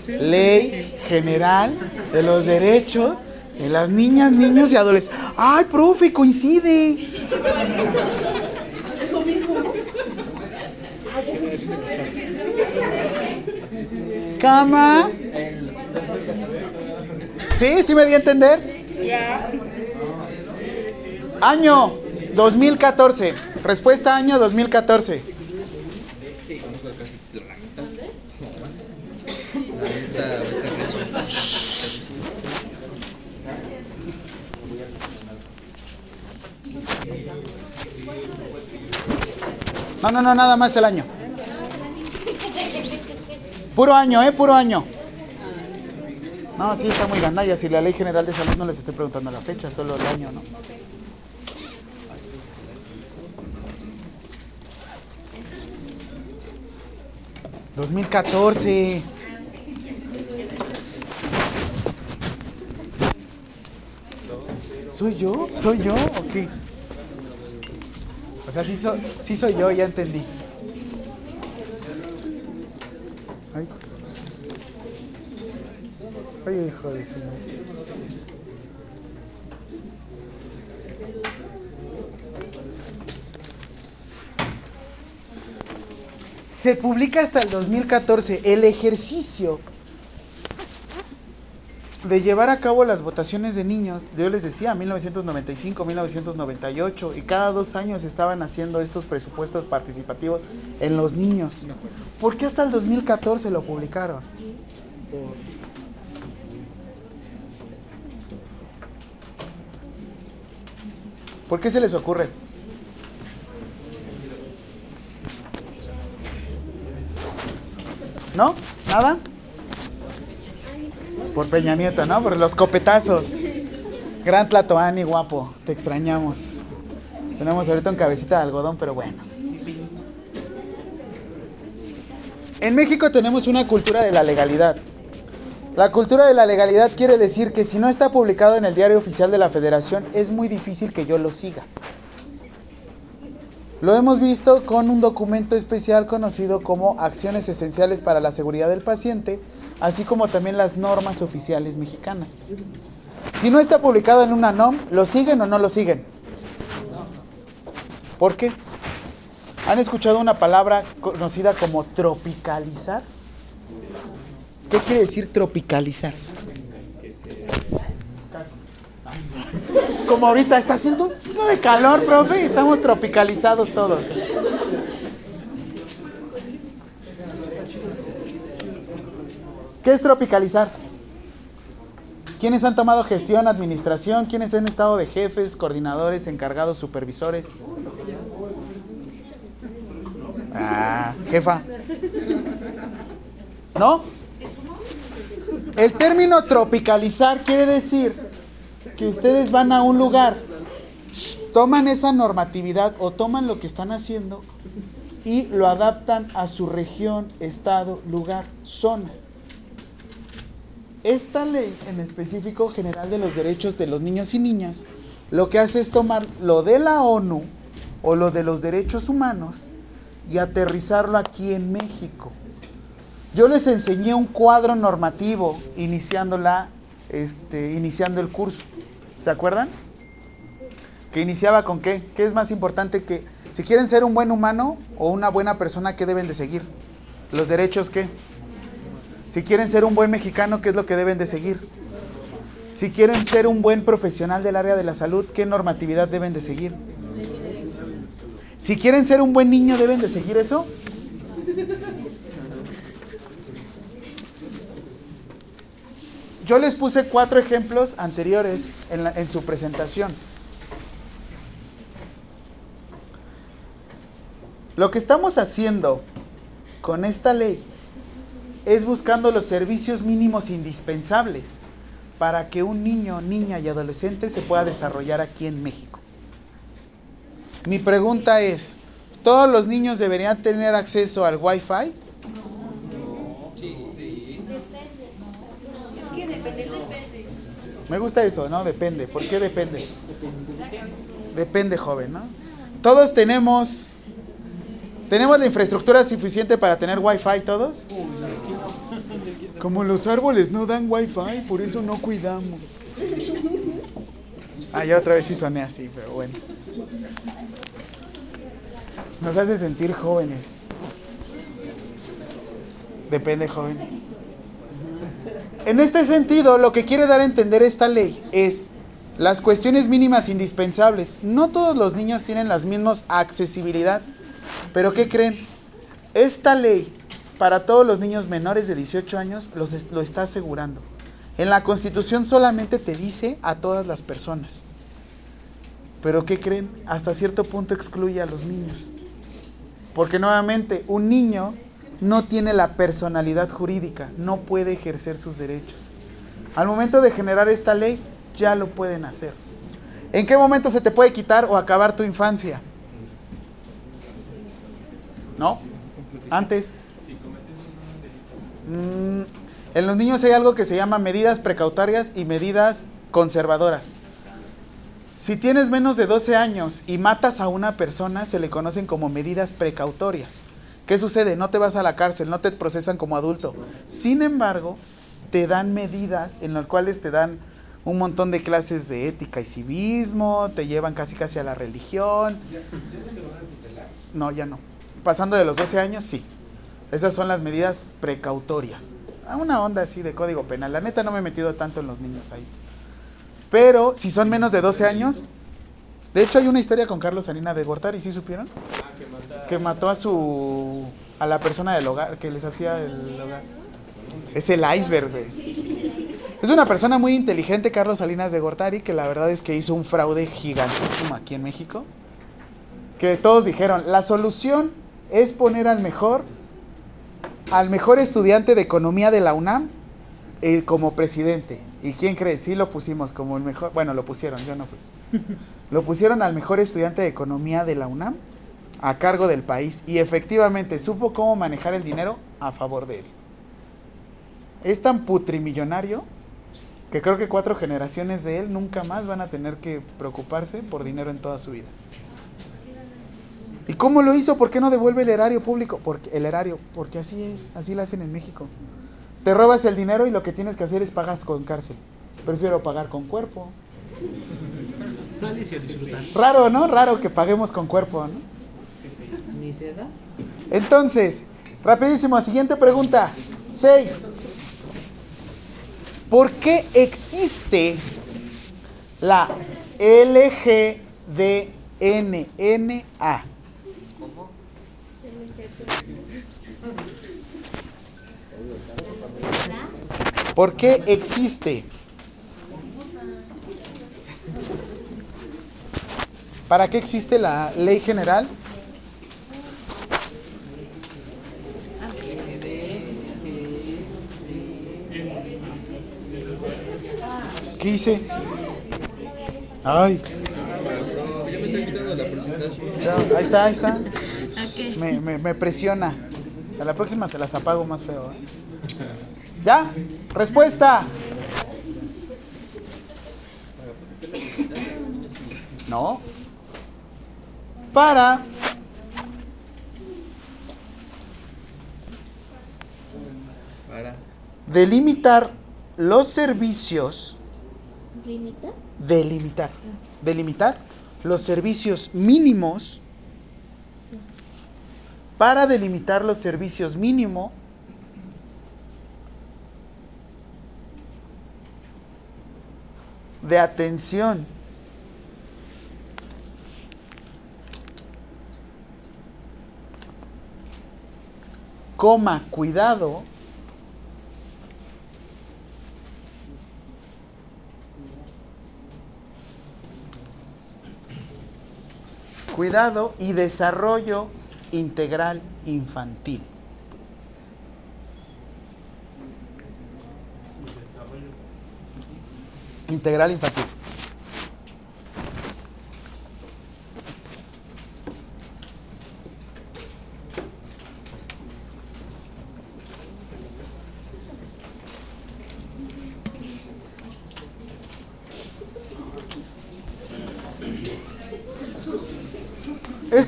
Ley General de los Derechos de las Niñas, Niños y Adolescentes. ¡Ay, profe, coincide! Cama. ¿Sí? ¿Sí me di a entender? Año 2014. Respuesta año 2014. No, no, no, nada más el año. Puro año, ¿eh? Puro año. No, sí, está muy gandalla. Si la Ley General de Salud no les estoy preguntando la fecha, solo el año, ¿no? ¿2014? ¿Soy yo? ¿Soy yo o qué? O sea, sí, so- sí soy yo, ya entendí. Ay. Hijo de su. Se publica hasta el 2014 el ejercicio de llevar a cabo las votaciones de niños, yo les decía, 1995, 1998, y cada dos años estaban haciendo estos presupuestos participativos en los niños. ¿Por qué hasta el 2014 lo publicaron? ¿Por qué se les ocurre? ¿No? ¿Nada? Por Peña Nieto, ¿no? Por los copetazos. Gran Tlatoani, guapo. Te extrañamos. Tenemos ahorita un cabecita de algodón, pero bueno. En México tenemos una cultura de la legalidad. La cultura de la legalidad quiere decir que si no está publicado en el diario oficial de la federación, es muy difícil que yo lo siga. Lo hemos visto con un documento especial conocido como Acciones Esenciales para la Seguridad del Paciente, así como también las normas oficiales mexicanas. Si no está publicado en una NOM, ¿lo siguen o no lo siguen? ¿Por qué? ¿Han escuchado una palabra conocida como tropicalizar? ¿Qué quiere decir tropicalizar? Como ahorita está haciendo un chingo de calor, profe, y estamos tropicalizados todos. ¿Qué es tropicalizar? ¿Quiénes han tomado gestión, administración? ¿Quiénes han estado de jefes, coordinadores, encargados, supervisores? Ah, jefa. ¿No? El término tropicalizar quiere decir que ustedes van a un lugar, toman esa normatividad o toman lo que están haciendo y lo adaptan a su región, estado, lugar, zona. Esta ley en específico general de los derechos de los niños y niñas lo que hace es tomar lo de la ONU o lo de los derechos humanos y aterrizarlo aquí en México. Yo les enseñé un cuadro normativo iniciando, este, iniciando el curso. ¿Se acuerdan? Que iniciaba con qué? ¿Qué es más importante que si quieren ser un buen humano o una buena persona, qué deben de seguir? Los derechos qué? Si quieren ser un buen mexicano, ¿qué es lo que deben de seguir? Si quieren ser un buen profesional del área de la salud, ¿qué normatividad deben de seguir? Si quieren ser un buen niño, ¿deben de seguir eso? Yo les puse cuatro ejemplos anteriores en, su presentación. Lo que estamos haciendo con esta ley es buscando los servicios mínimos indispensables para que un niño, niña y adolescente se pueda desarrollar aquí en México. Mi pregunta es, ¿todos los niños deberían tener acceso al Wi-Fi? Es que depende, depende. Me gusta eso, ¿no? Depende. ¿Por qué depende? Depende, joven, ¿no? Todos tenemos... ¿Tenemos la infraestructura suficiente para tener Wi-Fi todos? Como los árboles no dan Wi-Fi, por eso no cuidamos. Ah, ya otra vez sí soné así, pero bueno. Nos hace sentir jóvenes. Depende, joven. En este sentido, lo que quiere dar a entender esta ley es las cuestiones mínimas indispensables. No todos los niños tienen las mismas accesibilidad, pero ¿qué creen? Esta ley para todos los niños menores de 18 años los lo está asegurando. En la Constitución solamente te dice a todas las personas. Pero ¿qué creen? Hasta cierto punto excluye a los niños. Porque nuevamente, un niño no tiene la personalidad jurídica, no puede ejercer sus derechos. Al momento de generar esta ley, ya lo pueden hacer. ¿En qué momento se te puede quitar o acabar tu infancia? ¿No? Antes. Mm, en los niños hay algo que se llama medidas precautorias y medidas conservadoras. Si tienes menos de 12 años y matas a una persona, se le conocen como medidas precautorias. ¿Qué sucede? No te vas a la cárcel, no te procesan como adulto. Sin embargo, te dan medidas en las cuales te dan un montón de clases de ética y civismo, te llevan casi casi a la religión. No, ya no. Pasando de los 12 años, sí. Esas son las medidas precautorias. A Una onda así de código penal. La neta no me he metido tanto en los niños ahí. Pero si son menos de 12 años, de hecho hay una historia con Carlos Salina de Gortari, ¿sí supieron? Que mató a su a la persona del hogar que les hacía el hogar. Es el iceberg, güey. Es una persona muy inteligente, Carlos Salinas de Gortari, que la verdad es que hizo un fraude gigantísimo aquí en México. Que todos dijeron, la solución es poner al mejor, al mejor estudiante de economía de la UNAM eh, como presidente. ¿Y quién cree? Sí lo pusimos como el mejor, bueno, lo pusieron, yo no fui. Lo pusieron al mejor estudiante de economía de la UNAM a cargo del país y efectivamente supo cómo manejar el dinero a favor de él. Es tan putrimillonario que creo que cuatro generaciones de él nunca más van a tener que preocuparse por dinero en toda su vida. ¿Y cómo lo hizo? ¿Por qué no devuelve el erario público? Porque el erario, porque así es, así lo hacen en México. Te robas el dinero y lo que tienes que hacer es pagar con cárcel. Prefiero pagar con cuerpo. Sales y a disfrutar. Raro, ¿no? Raro que paguemos con cuerpo, ¿no? Ni se. Entonces, rapidísimo, siguiente pregunta. 6. ¿Por qué existe la LGDNNA? ¿Por qué existe? ¿Para qué existe la ley general? ¿Qué hice? Ay. Ya, ahí está, ahí está. Me, me, me presiona. A la próxima se las apago más feo. ¿eh? ¿Ya? Respuesta. No. Para Para. delimitar los servicios ¿Limita? delimitar, delimitar los servicios mínimos para delimitar los servicios mínimos de atención. Coma cuidado cuidado y desarrollo integral infantil. Integral infantil.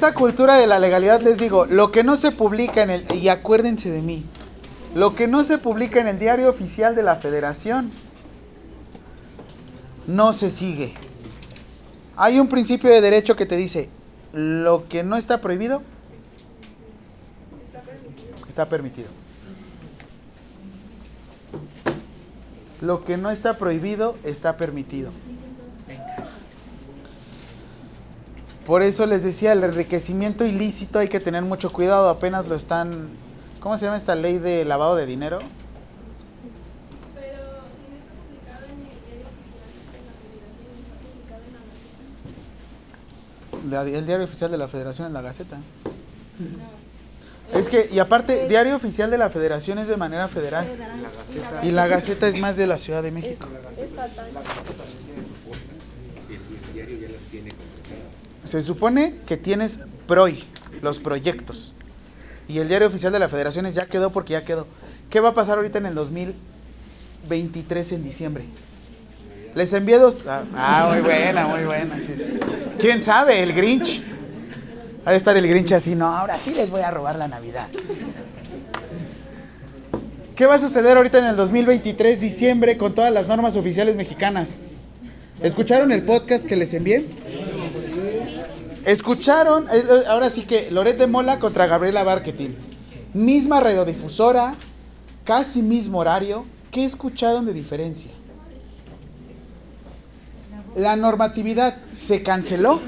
Esta cultura de la legalidad, les digo, lo que no se publica en el, y acuérdense de mí, lo que no se publica en el diario oficial de la federación, no se sigue. Hay un principio de derecho que te dice, lo que no está prohibido, está permitido. Lo que no está prohibido, está permitido. Por eso les decía, el enriquecimiento ilícito hay que tener mucho cuidado, apenas lo están... ¿Cómo se llama esta ley de lavado de dinero? Pero si no está publicado en el diario oficial de la Federación, está publicado en la Gaceta. La- el diario oficial de la federación en la Gaceta. Es que, y aparte, diario oficial de la federación es de manera federal. Y la Gaceta es más de la Ciudad de México. Estatal. Se supone que tienes PROI, los proyectos. Y el diario oficial de la federación es ya quedó porque ya quedó. ¿Qué va a pasar ahorita en el 2023 en diciembre? Les envié dos. Ah, ah, muy buena, muy buena. ¿Quién sabe? El Grinch. Ha de estar el Grinch así, no, ahora sí les voy a robar la Navidad. ¿Qué va a suceder ahorita en el 2023, diciembre, con todas las normas oficiales mexicanas? ¿Escucharon el podcast que les envié? ¿Escucharon? Eh, eh, Ahora sí que Loret de Mola contra Gabriela Barquetín. misma radiodifusora, casi mismo horario. ¿Qué escucharon de diferencia? La normatividad se canceló.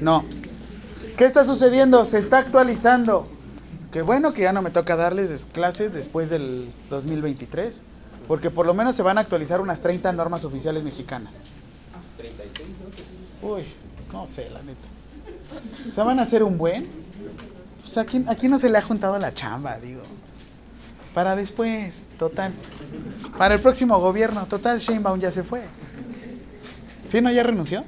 No. ¿Qué está sucediendo? Se está actualizando. Qué bueno que ya no me toca darles clases después del 2023, porque por lo menos se van a actualizar unas 30 normas oficiales mexicanas. Uy, no sé, la neta. O sea, van a hacer un buen. Pues aquí, aquí no se le ha juntado la chamba, digo. Para después, total. Para el próximo gobierno, total, Sheinbaum ya se fue. ¿Sí, no? ¿Ya renunció?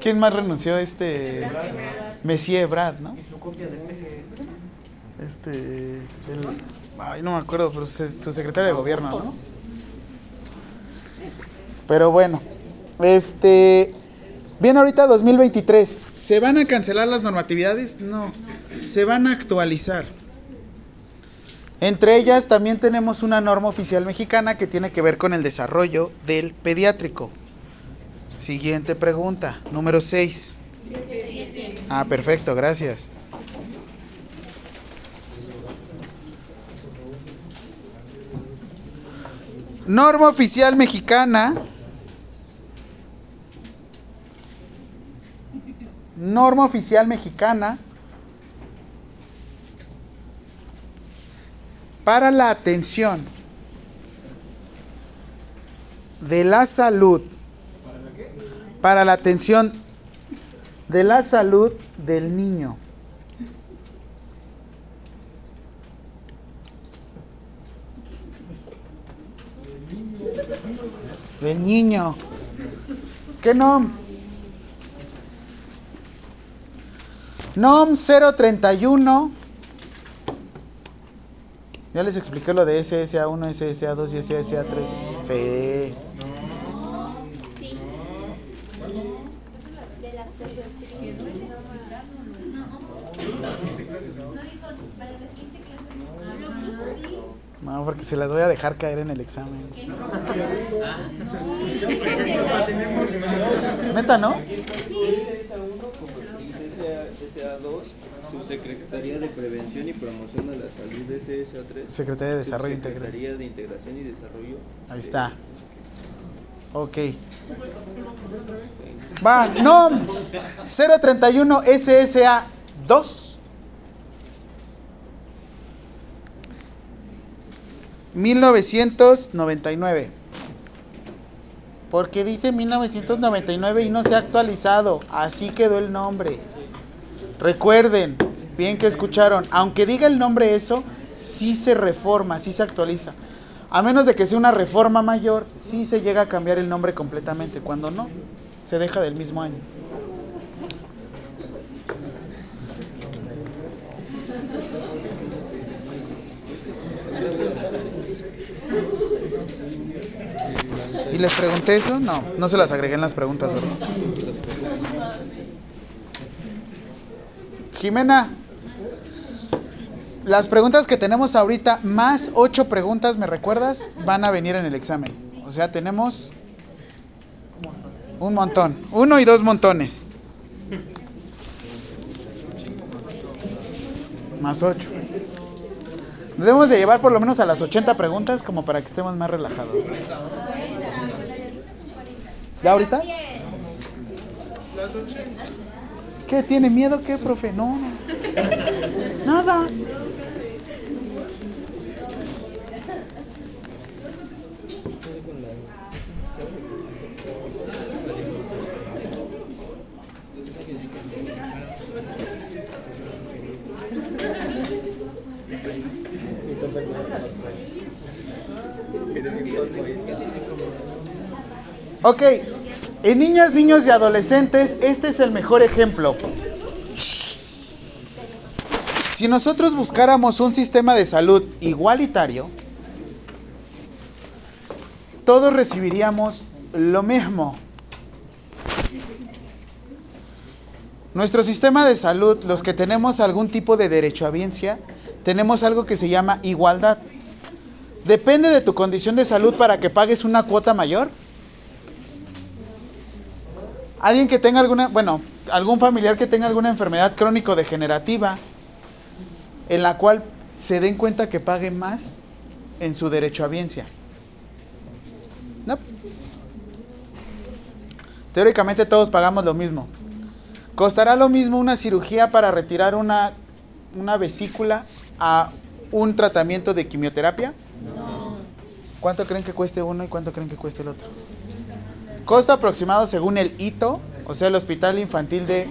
¿Quién más renunció? Este. Messier Brad, ¿no? Este. el- ay, no me acuerdo, pero su secretario de gobierno, ¿no? Pero bueno. Este. Bien, ahorita 2023. ¿Se van a cancelar las normatividades? No. Se van a actualizar. Entre ellas también tenemos una norma oficial mexicana que tiene que ver con el desarrollo del pediátrico. Siguiente pregunta, número 6. Ah, perfecto, gracias. Norma oficial mexicana. Norma oficial mexicana para la atención de la salud para la atención de la salud del niño. Del niño. ¿Qué nom? NOM 031. Ya les expliqué lo de SSA1, SSA2 y SSA3. Sí. No, porque se las voy a dejar caer en el examen. Neta, ¿no? SSA2, Subsecretaría de Prevención y Promoción de la Salud de SSA3. Secretaría de Desarrollo Integral. Secretaría de Integración y Desarrollo. Ahí está. Ok. Va, NOM 031 SSA 2. 1999. Porque dice 1999 y no se ha actualizado. Así quedó el nombre. Recuerden, bien que escucharon, aunque diga el nombre eso, sí se reforma, sí se actualiza. A menos de que sea una reforma mayor, sí se llega a cambiar el nombre completamente. Cuando no, se deja del mismo año. ¿Y les pregunté eso? No, no se las agregué en las preguntas, ¿verdad? Jimena, las preguntas que tenemos ahorita, más ocho preguntas, ¿me recuerdas? Van a venir en el examen. O sea, tenemos un montón. Uno y dos montones. Más ocho. Debemos de llevar por lo menos a las 80 preguntas como para que estemos más relajados. ¿Ya ahorita? ¿Qué? ¿Tiene miedo? ¿Qué, profe? No, no. Nada. Ok, en niñas, niños y adolescentes, este es el mejor ejemplo. Si nosotros buscáramos un sistema de salud igualitario, todos recibiríamos lo mismo. Nuestro sistema de salud, los que tenemos algún tipo de derechohabiencia, tenemos algo que se llama igualdad. Depende de tu condición de salud para que pagues una cuota mayor. Alguien que tenga alguna, bueno, algún familiar que tenga alguna enfermedad crónico-degenerativa en la cual se den cuenta que pague más en su derecho a biencia. No. Teóricamente todos pagamos lo mismo. ¿Costará lo mismo una cirugía para retirar una, una vesícula a un tratamiento de quimioterapia? ¿Cuánto creen que cueste uno y cuánto creen que cueste el otro? Costo aproximado según el ITO, o sea, el Hospital Infantil de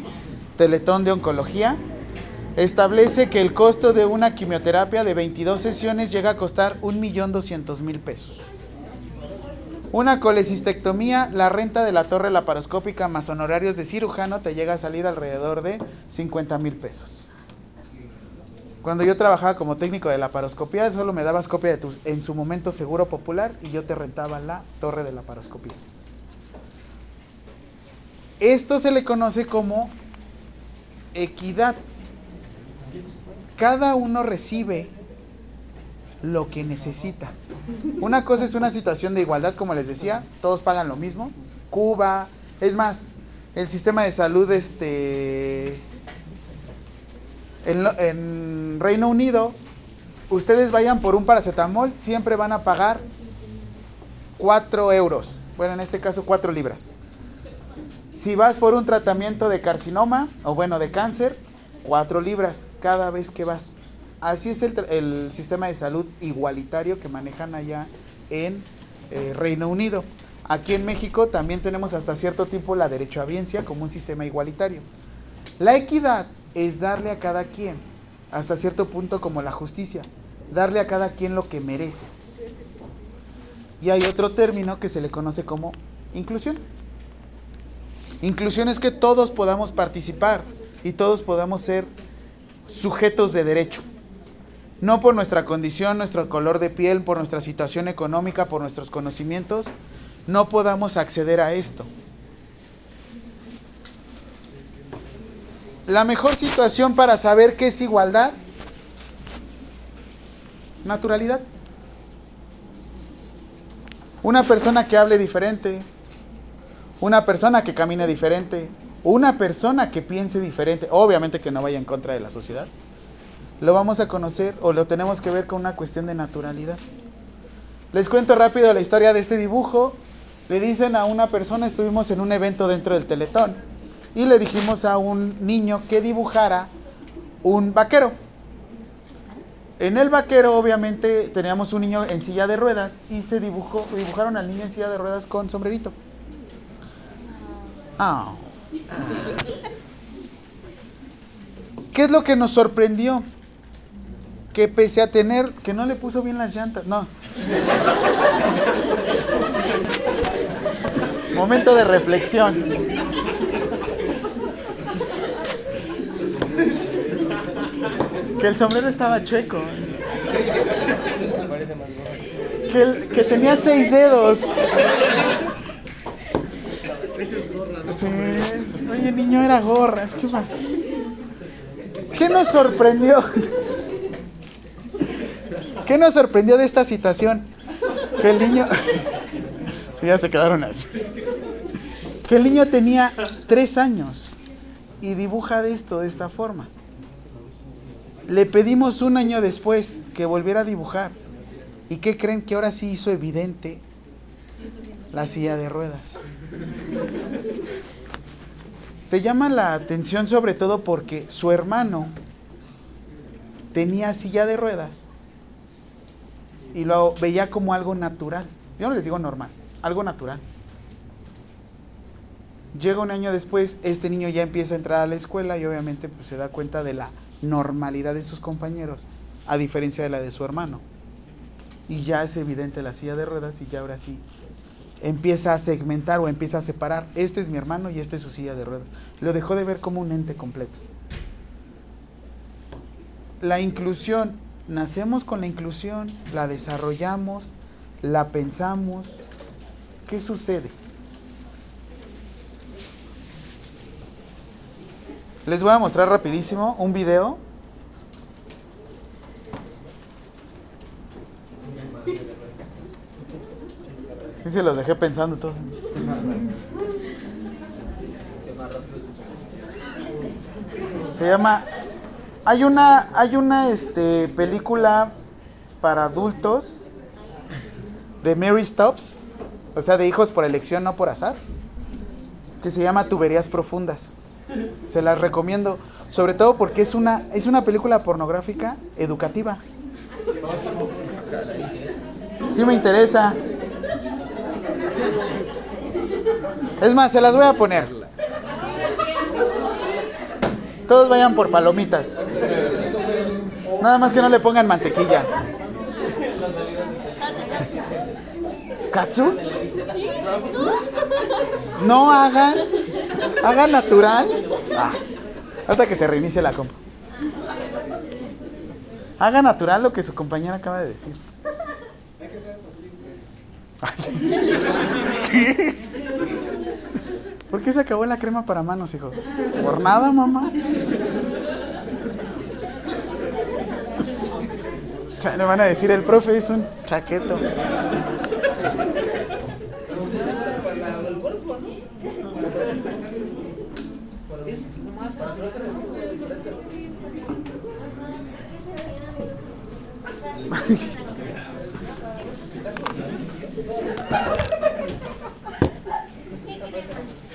Teletón de Oncología, establece que el costo de una quimioterapia de 22 sesiones llega a costar 1.200.000 pesos. Una colecistectomía, la renta de la torre laparoscópica más honorarios de cirujano te llega a salir alrededor de 50 mil pesos. Cuando yo trabajaba como técnico de laparoscopía, solo me dabas copia de tu, en su momento, seguro popular y yo te rentaba la torre de laparoscopía. Esto se le conoce como equidad. Cada uno recibe lo que necesita. Una cosa es una situación de igualdad, como les decía, todos pagan lo mismo. Cuba, es más, el sistema de salud este en, en Reino Unido, ustedes vayan por un paracetamol, siempre van a pagar 4 euros. Bueno, en este caso 4 libras. Si vas por un tratamiento de carcinoma, o bueno, de cáncer, 4 libras cada vez que vas. Así es el, el sistema de salud igualitario que manejan allá en eh, Reino Unido. Aquí en México también tenemos hasta cierto tiempo la derecho a biencia como un sistema igualitario. La equidad es darle a cada quien, hasta cierto punto como la justicia, darle a cada quien lo que merece. Y hay otro término que se le conoce como inclusión. Inclusión es que todos podamos participar y todos podamos ser sujetos de derecho. No por nuestra condición, nuestro color de piel, por nuestra situación económica, por nuestros conocimientos, no podamos acceder a esto. La mejor situación para saber qué es igualdad, naturalidad. Una persona que hable diferente, una persona que camine diferente, una persona que piense diferente, obviamente que no vaya en contra de la sociedad, lo vamos a conocer o lo tenemos que ver con una cuestión de naturalidad. Les cuento rápido la historia de este dibujo. Le dicen a una persona, estuvimos en un evento dentro del Teletón, y le dijimos a un niño que dibujara un vaquero. En el vaquero, obviamente, teníamos un niño en silla de ruedas y se dibujó, dibujaron al niño en silla de ruedas con sombrerito. Ah. ¿Qué es lo que nos sorprendió? Que pese a tener, que no le puso bien las llantas, no. Momento de reflexión. Que el sombrero estaba chueco. Que, el- que tenía seis dedos. Sí. Oye, niño, era gorra. ¿Qué pasa? ¿Qué nos sorprendió? ¿Qué nos sorprendió de esta situación? Que el niño... Ya se quedaron así. Que el niño tenía tres años y dibuja de esto, de esta forma. Le pedimos un año después que volviera a dibujar. ¿Y qué creen que ahora sí hizo evidente la silla de ruedas? Te llama la atención sobre todo porque su hermano tenía silla de ruedas y lo veía como algo natural. Yo no les digo normal, algo natural. Llega un año después, este niño ya empieza a entrar a la escuela y obviamente pues, se da cuenta de la normalidad de sus compañeros, a diferencia de la de su hermano. Y ya es evidente la silla de ruedas y ya ahora sí empieza a segmentar o empieza a separar. Este es mi hermano y este es su silla de ruedas. Lo dejó de ver como un ente completo. La inclusión, nacemos con la inclusión, la desarrollamos, la pensamos. ¿Qué sucede? Les voy a mostrar rapidísimo un video. Y se los dejé pensando todos. Se llama. Hay una, hay una este, película para adultos de Mary Stops, o sea, de hijos por elección, no por azar, que se llama Tuberías Profundas. Se las recomiendo, sobre todo porque es una, es una película pornográfica educativa. Sí me interesa. Es más, se las voy a poner. Todos vayan por palomitas. Nada más que no le pongan mantequilla. ¿Katsu? No hagan. Hagan natural. Ah, hasta que se reinicie la compa. Haga natural lo que su compañera acaba de decir. ¿Qué? ¿Por qué se acabó la crema para manos, hijo? ¿Por nada, mamá? Le van a decir, el profe es un chaqueto.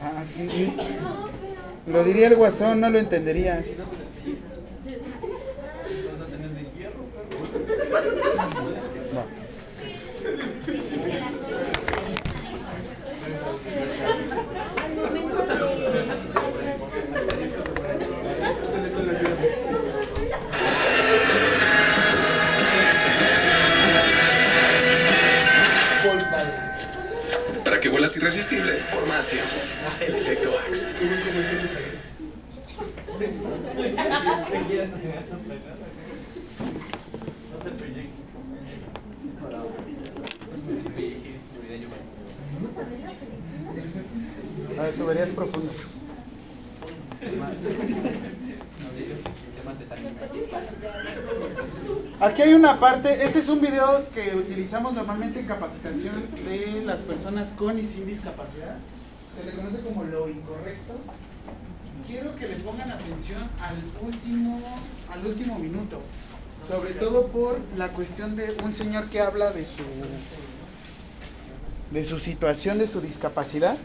Ah, Lo diría el guasón, no lo entenderías. Irresistible por más tiempo. El efecto Axe. Tuberías profundas. Aquí hay una parte, este es un video que utilizamos normalmente en capacitación de las personas con y sin discapacidad. Se le conoce como lo incorrecto. Quiero que le pongan atención al último, al último minuto. Sobre todo por la cuestión de un señor que habla de su de su situación, de su discapacidad.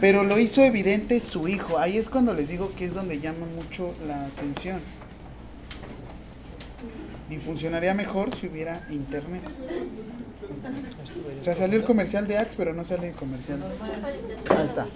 Pero lo hizo evidente su hijo. Ahí es cuando les digo que es donde llama mucho la atención. Y funcionaría mejor si hubiera internet. O sea, salió el comercial de Axe, pero no sale el comercial. Ahí está.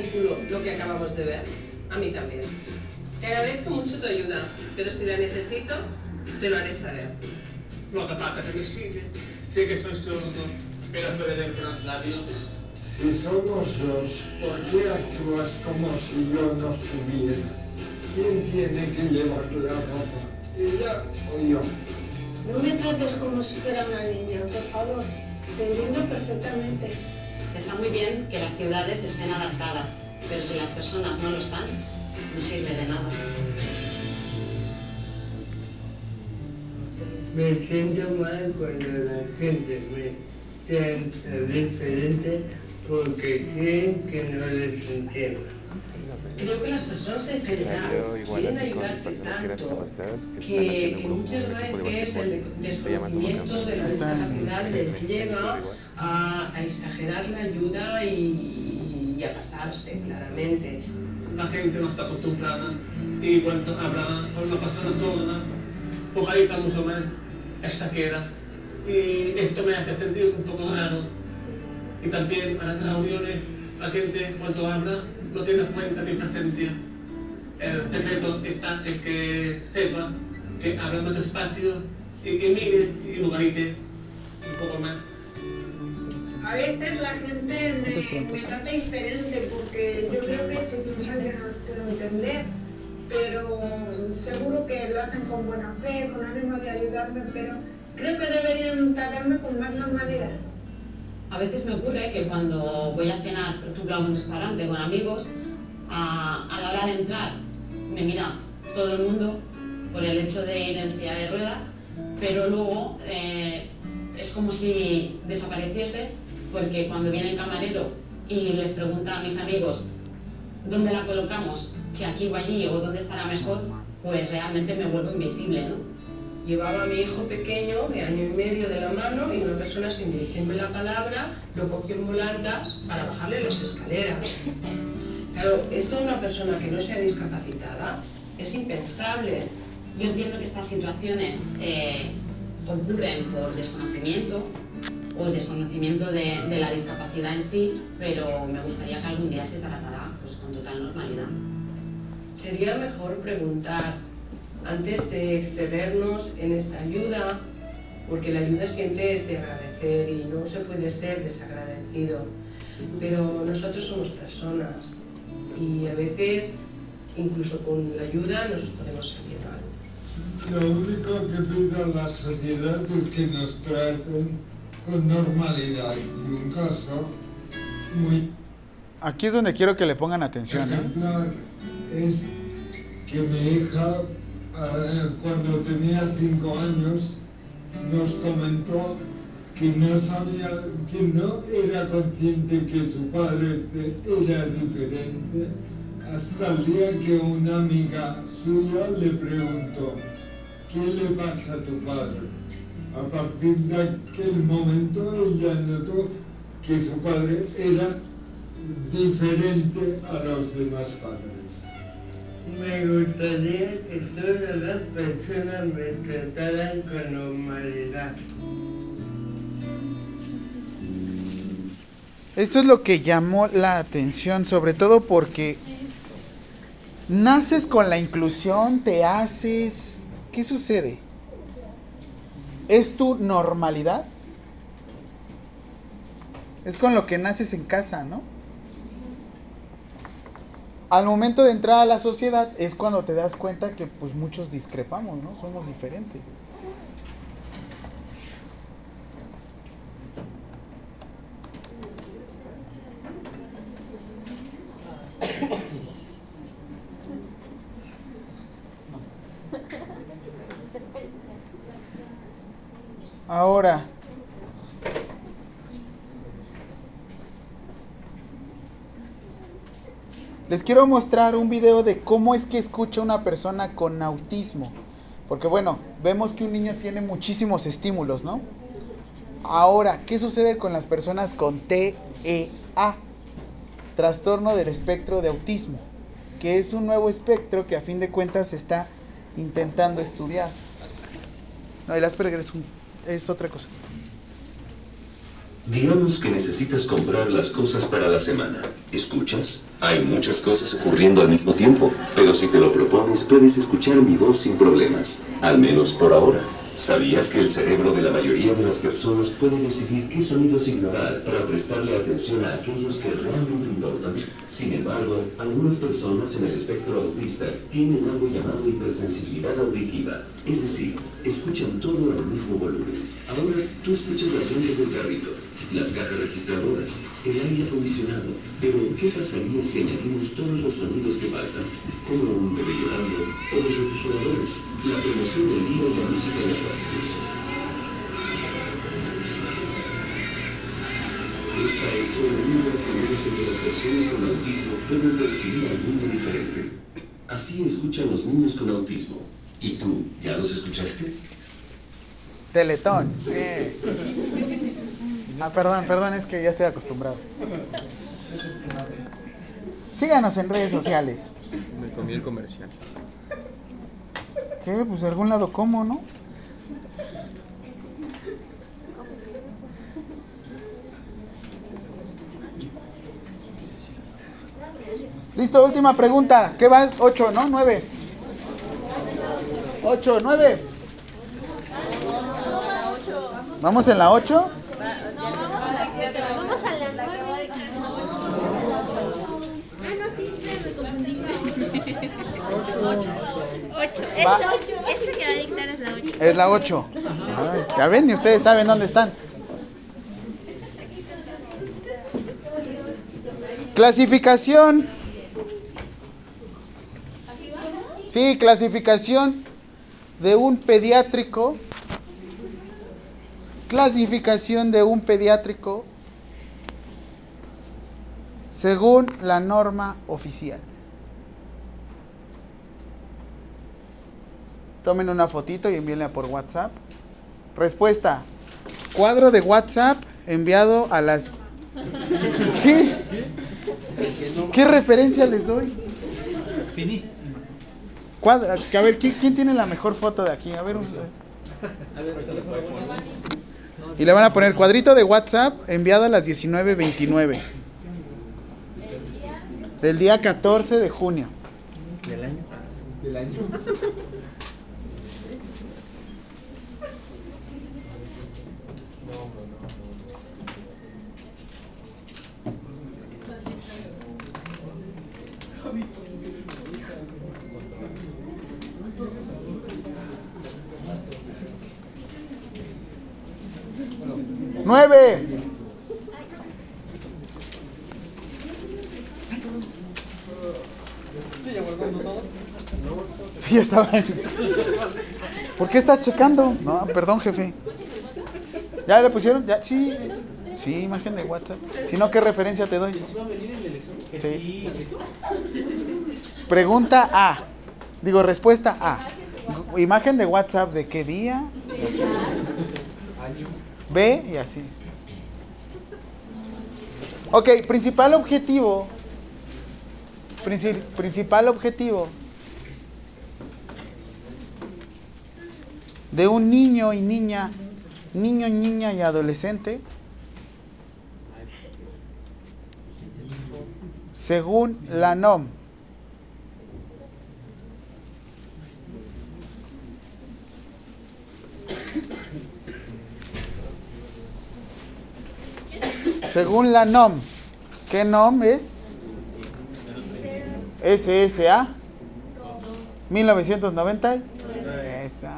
Ridículo lo que acabamos de ver? A mí también. Te agradezco mucho tu ayuda, pero si la necesito, te lo haré saber. No hace falta que me sigue. Sé que soy sordo, pero perder los labios. Si somos dos, ¿por qué actúas como si yo no estuviera? ¿Quién tiene que llevar la ropa? ¿Ella o yo? No me trates como si fuera una niña, por favor. Te entiendo perfectamente. Está muy bien que las ciudades estén adaptadas, pero si las personas no lo están, no sirve de nada. Me siento mal cuando la gente me trata diferente porque creen que no les entiendo. Creo que las personas en general Salió igual quieren ayudarte tanto que que, que muchas veces el desconocimiento de la discapacidad les lleva a, a exagerar la ayuda y, y a pasarse claramente. La gente no está acostumbrada y cuando habla con una persona sorda, pues ahí está mucho más exagera. Y esto me hace sentir un poco raro. Y también para las reuniones, la gente cuando habla no tiene cuenta ni presencia. El secreto está en que sepa que habla más despacio y que mire y lugarite un poco más. A veces la gente me, me trata diferente porque yo creo que se piensa que no quiero entender, pero seguro que lo hacen con buena fe, con ánimo de ayudarme, pero creo que deberían tratarme con más normalidad. A veces me ocurre que cuando voy a cenar, por ejemplo, a un restaurante con amigos, a, a la hora de entrar me mira todo el mundo por el hecho de ir en silla de ruedas, pero luego eh, es como si desapareciese porque cuando viene el camarero y les pregunta a mis amigos dónde la colocamos, si aquí o allí o dónde estará mejor, pues realmente me vuelvo invisible. Llevaba a mi hijo pequeño de año y medio de la mano y una persona sin dirigirme la palabra lo cogió en volandas para bajarle las escaleras. Claro, esto de una persona que no sea discapacitada es impensable. Yo entiendo que estas situaciones eh, ocurren por desconocimiento o desconocimiento de, de la discapacidad en sí, pero me gustaría que algún día se tratara pues, con total normalidad. Sería mejor preguntar antes de excedernos en esta ayuda, porque la ayuda siempre es de agradecer y no se puede ser desagradecido. Pero nosotros somos personas y a veces, incluso con la ayuda, nos podemos sentir mal. Lo único que pido a la sociedad es que nos traten con normalidad. Y un caso muy Aquí es donde quiero que le pongan atención. ¿eh? es que mi hija, eh, cuando tenía cinco años, nos comentó que no sabía, que no era consciente que su padre era diferente, hasta el día que una amiga suya le preguntó, ¿qué le pasa a tu padre? A partir de aquel momento ella notó que su padre era diferente a los demás padres. Me gustaría que todas las personas me trataran con normalidad. Esto es lo que llamó la atención, sobre todo porque naces con la inclusión, te haces... ¿Qué sucede? ¿Es tu normalidad? Es con lo que naces en casa, ¿no? Al momento de entrar a la sociedad es cuando te das cuenta que pues muchos discrepamos, ¿no? Somos diferentes. Ahora, les quiero mostrar un video de cómo es que escucha una persona con autismo. Porque bueno, vemos que un niño tiene muchísimos estímulos, ¿no? Ahora, ¿qué sucede con las personas con TEA? Trastorno del espectro de autismo, que es un nuevo espectro que a fin de cuentas se está intentando estudiar. No, el Asperger es, un- es otra cosa. Digamos que necesitas comprar las cosas para la semana. ¿Escuchas? Hay muchas cosas ocurriendo al mismo tiempo, pero si te lo propones puedes escuchar mi voz sin problemas, al menos por ahora. ¿Sabías que el cerebro de la mayoría de las personas puede decidir qué sonidos ignorar para prestarle atención a aquellos que realmente importan? Sin embargo, algunas personas en el espectro autista tienen algo llamado hipersensibilidad auditiva, es decir, escuchan todo al mismo volumen. Ahora tú escuchas las llantas del carrito, las cajas registradoras, el aire acondicionado, pero ¿qué pasaría si añadimos todos los sonidos que faltan? Como un bebé llorando o los refrigeradores, la promoción del día y la música de los pasillos. Esta es solo una de las maneras en que las personas con autismo pueden percibir al mundo diferente. Así escuchan los niños con autismo. ¿Y tú, ya los escuchaste? Teletón. Eh. Ah, perdón, perdón, es que ya estoy acostumbrado. Síganos en redes sociales. Me comí el comercial. ¿Qué? Pues de algún lado como, ¿no? Listo, última pregunta. ¿Qué va? 8, ¿no? 9. 8, 9. ¿Vamos en la 8? Vamos a las 7. Vamos a las 9. Ah, no, sí, me confundí. 8. 8. Va. Esta que va a dictar es la 8. Es la 8. Ya ven, y ustedes saben dónde están. Clasificación. Sí, clasificación de un pediátrico. Clasificación de un pediátrico según la norma oficial. Tomen una fotito y envíenla por WhatsApp. Respuesta. Cuadro de WhatsApp enviado a las... ¿Qué? ¿Qué referencia les doy? Finísima. A ver, ¿quién, quién tiene la mejor foto de aquí? A ver, un- A ver, y le van a poner cuadrito de WhatsApp enviado a las 19.29 del día 14 de junio. ¿Del año? ¿Del año? ¡Nueve! Sí, ya estaba. ¿Por qué estás checando? No, perdón, jefe. ¿Ya le pusieron? ¿Ya? Sí. Sí, imagen de WhatsApp. Si no, ¿qué referencia te doy? Sí. Pregunta A. Digo, respuesta A. Imagen de WhatsApp de qué día. Así. B y así. Ok, principal objetivo. Princi- principal objetivo de un niño y niña, niño, niña y adolescente, según la NOM. Según la NOM. ¿Qué NOM es? SSA 1990. Esa.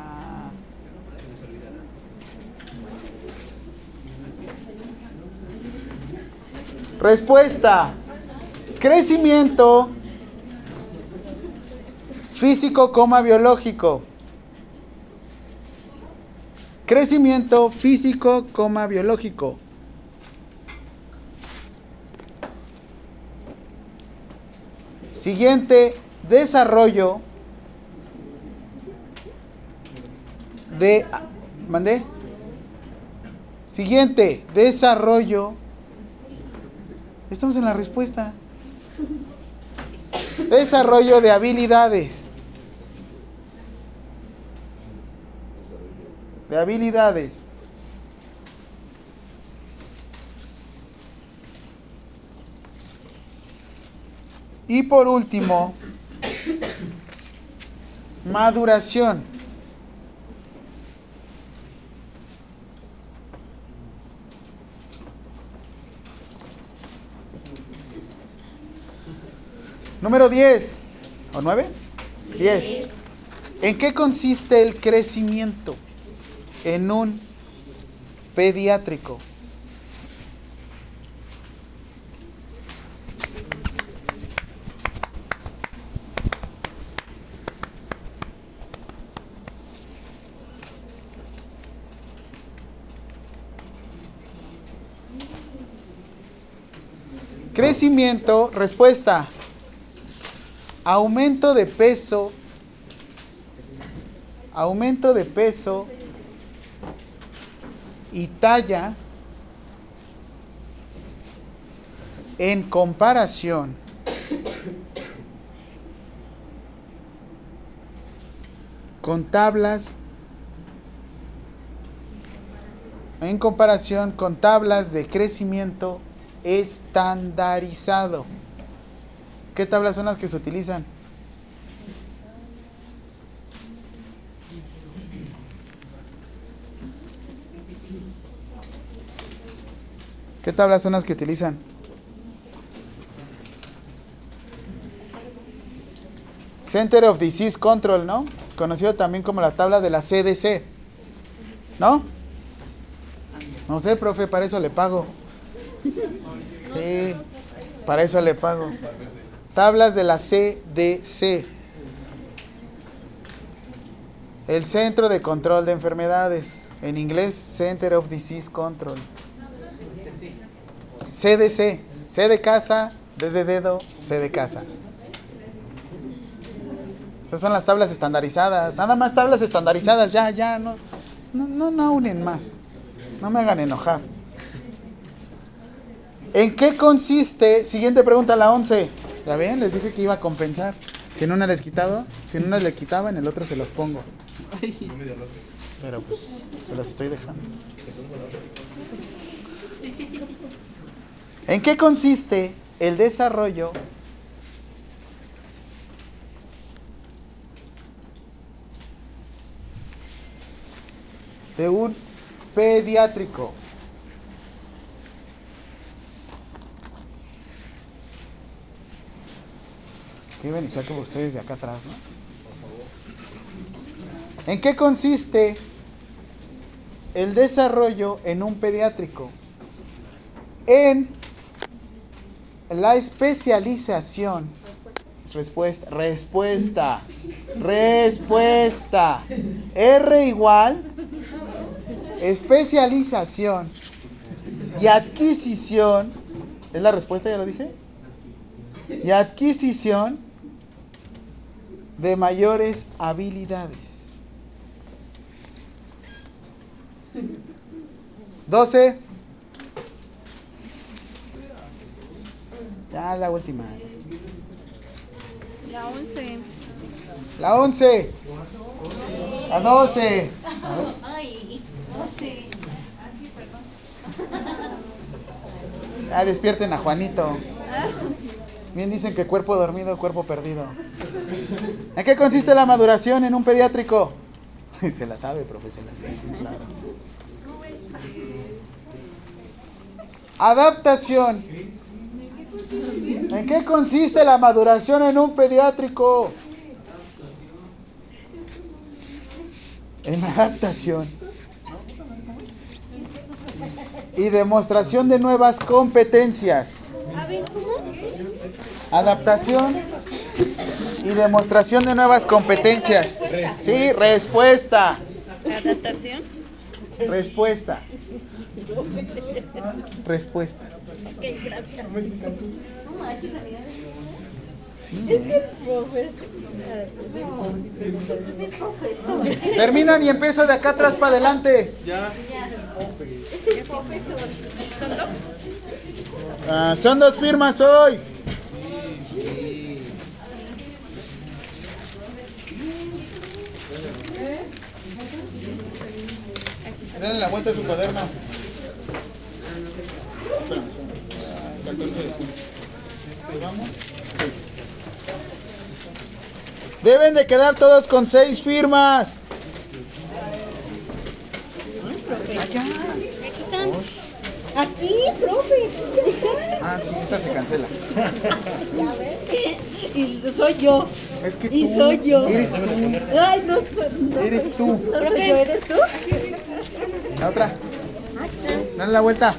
Respuesta. Crecimiento físico, coma biológico. Crecimiento físico, coma biológico. Siguiente, desarrollo de... ¿Mandé? Siguiente, desarrollo. Estamos en la respuesta. Desarrollo de habilidades. De habilidades. Y por último, maduración. Número 10. ¿O 9? 10. ¿En qué consiste el crecimiento en un pediátrico? Crecimiento, respuesta. Aumento de peso. Aumento de peso y talla en comparación con tablas en comparación con tablas de crecimiento estandarizado. ¿Qué tablas son las que se utilizan? ¿Qué tablas son las que utilizan? Center of Disease Control, ¿no? Conocido también como la tabla de la CDC. ¿No? No sé, profe, para eso le pago. Sí, para eso le pago. Tablas de la CDC. El Centro de Control de Enfermedades. En inglés, Center of Disease Control. CDC. C de casa, D de dedo, C de casa. Esas son las tablas estandarizadas. Nada más tablas estandarizadas. Ya, ya, no, no, no, no unen más. No me hagan enojar. ¿En qué consiste? Siguiente pregunta, la 11. ¿Ya ven? Les dije que iba a compensar. Si en una les quitado, si en una le quitaba, en el otro se los pongo. Pero pues, se los estoy dejando. ¿En qué consiste el desarrollo de un pediátrico? Escriben y saquen ustedes de acá atrás, ¿no? ¿En qué consiste el desarrollo en un pediátrico? En la especialización. Respuesta, respuesta, respuesta. R igual, especialización y adquisición. ¿Es la respuesta? ¿Ya lo dije? Y adquisición de mayores habilidades. 12. Ya la última. La 11. La 11. La 12. Ay, 12. Ya despierten a Juanito. Bien dicen que cuerpo dormido, cuerpo perdido. ¿En qué consiste la maduración en un pediátrico? Se la sabe, profe, se la sabe, claro. Adaptación. ¿En qué consiste la maduración en un pediátrico? En adaptación. Y demostración de nuevas competencias. Adaptación y demostración de nuevas competencias. Sí, respuesta. ¿Adaptación? Respuesta. Respuesta. Ok, gracias. Sí, Es que el profesor. Es el profesor. Terminan y empiezo de acá atrás para adelante. Ya. Es el profesor. ¿Son dos? Ah, son dos firmas hoy. Denle la vuelta a su cuaderno. Deben de quedar todos con seis firmas. Allá. Aquí están. Aquí, profe. Ah, sí, esta se cancela. Ya ves. Y soy yo. Es que Y tú soy yo. eres tú. Ay, no, no Eres tú. No soy yo, ¿eres tú? La otra. Dale la vuelta.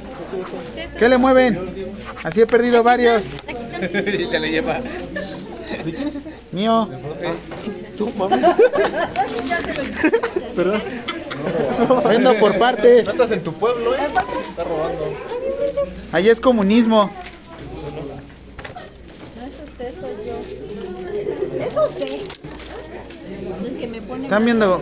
¿Qué le mueven? Así he perdido varios. y te le lleva. ¿De quién es este? Mío. ¿Tú, mami? Perdón. Vendo por partes. No estás en tu pueblo, ¿eh? Estás robando. Ahí es comunismo. No es usted, soy yo. Es usted. El que me pone Están viendo.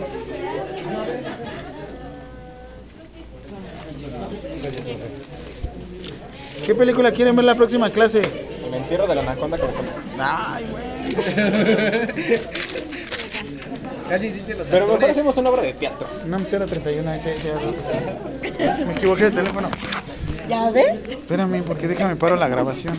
¿Qué película quieren ver la próxima clase? El entierro de la anaconda cabezona. Ay, güey. Pero mejor hacemos una obra de teatro. No, 031, ese, ese, ese. Me equivoqué de teléfono. ¿Ya ves? Espérame, porque déjame paro la grabación.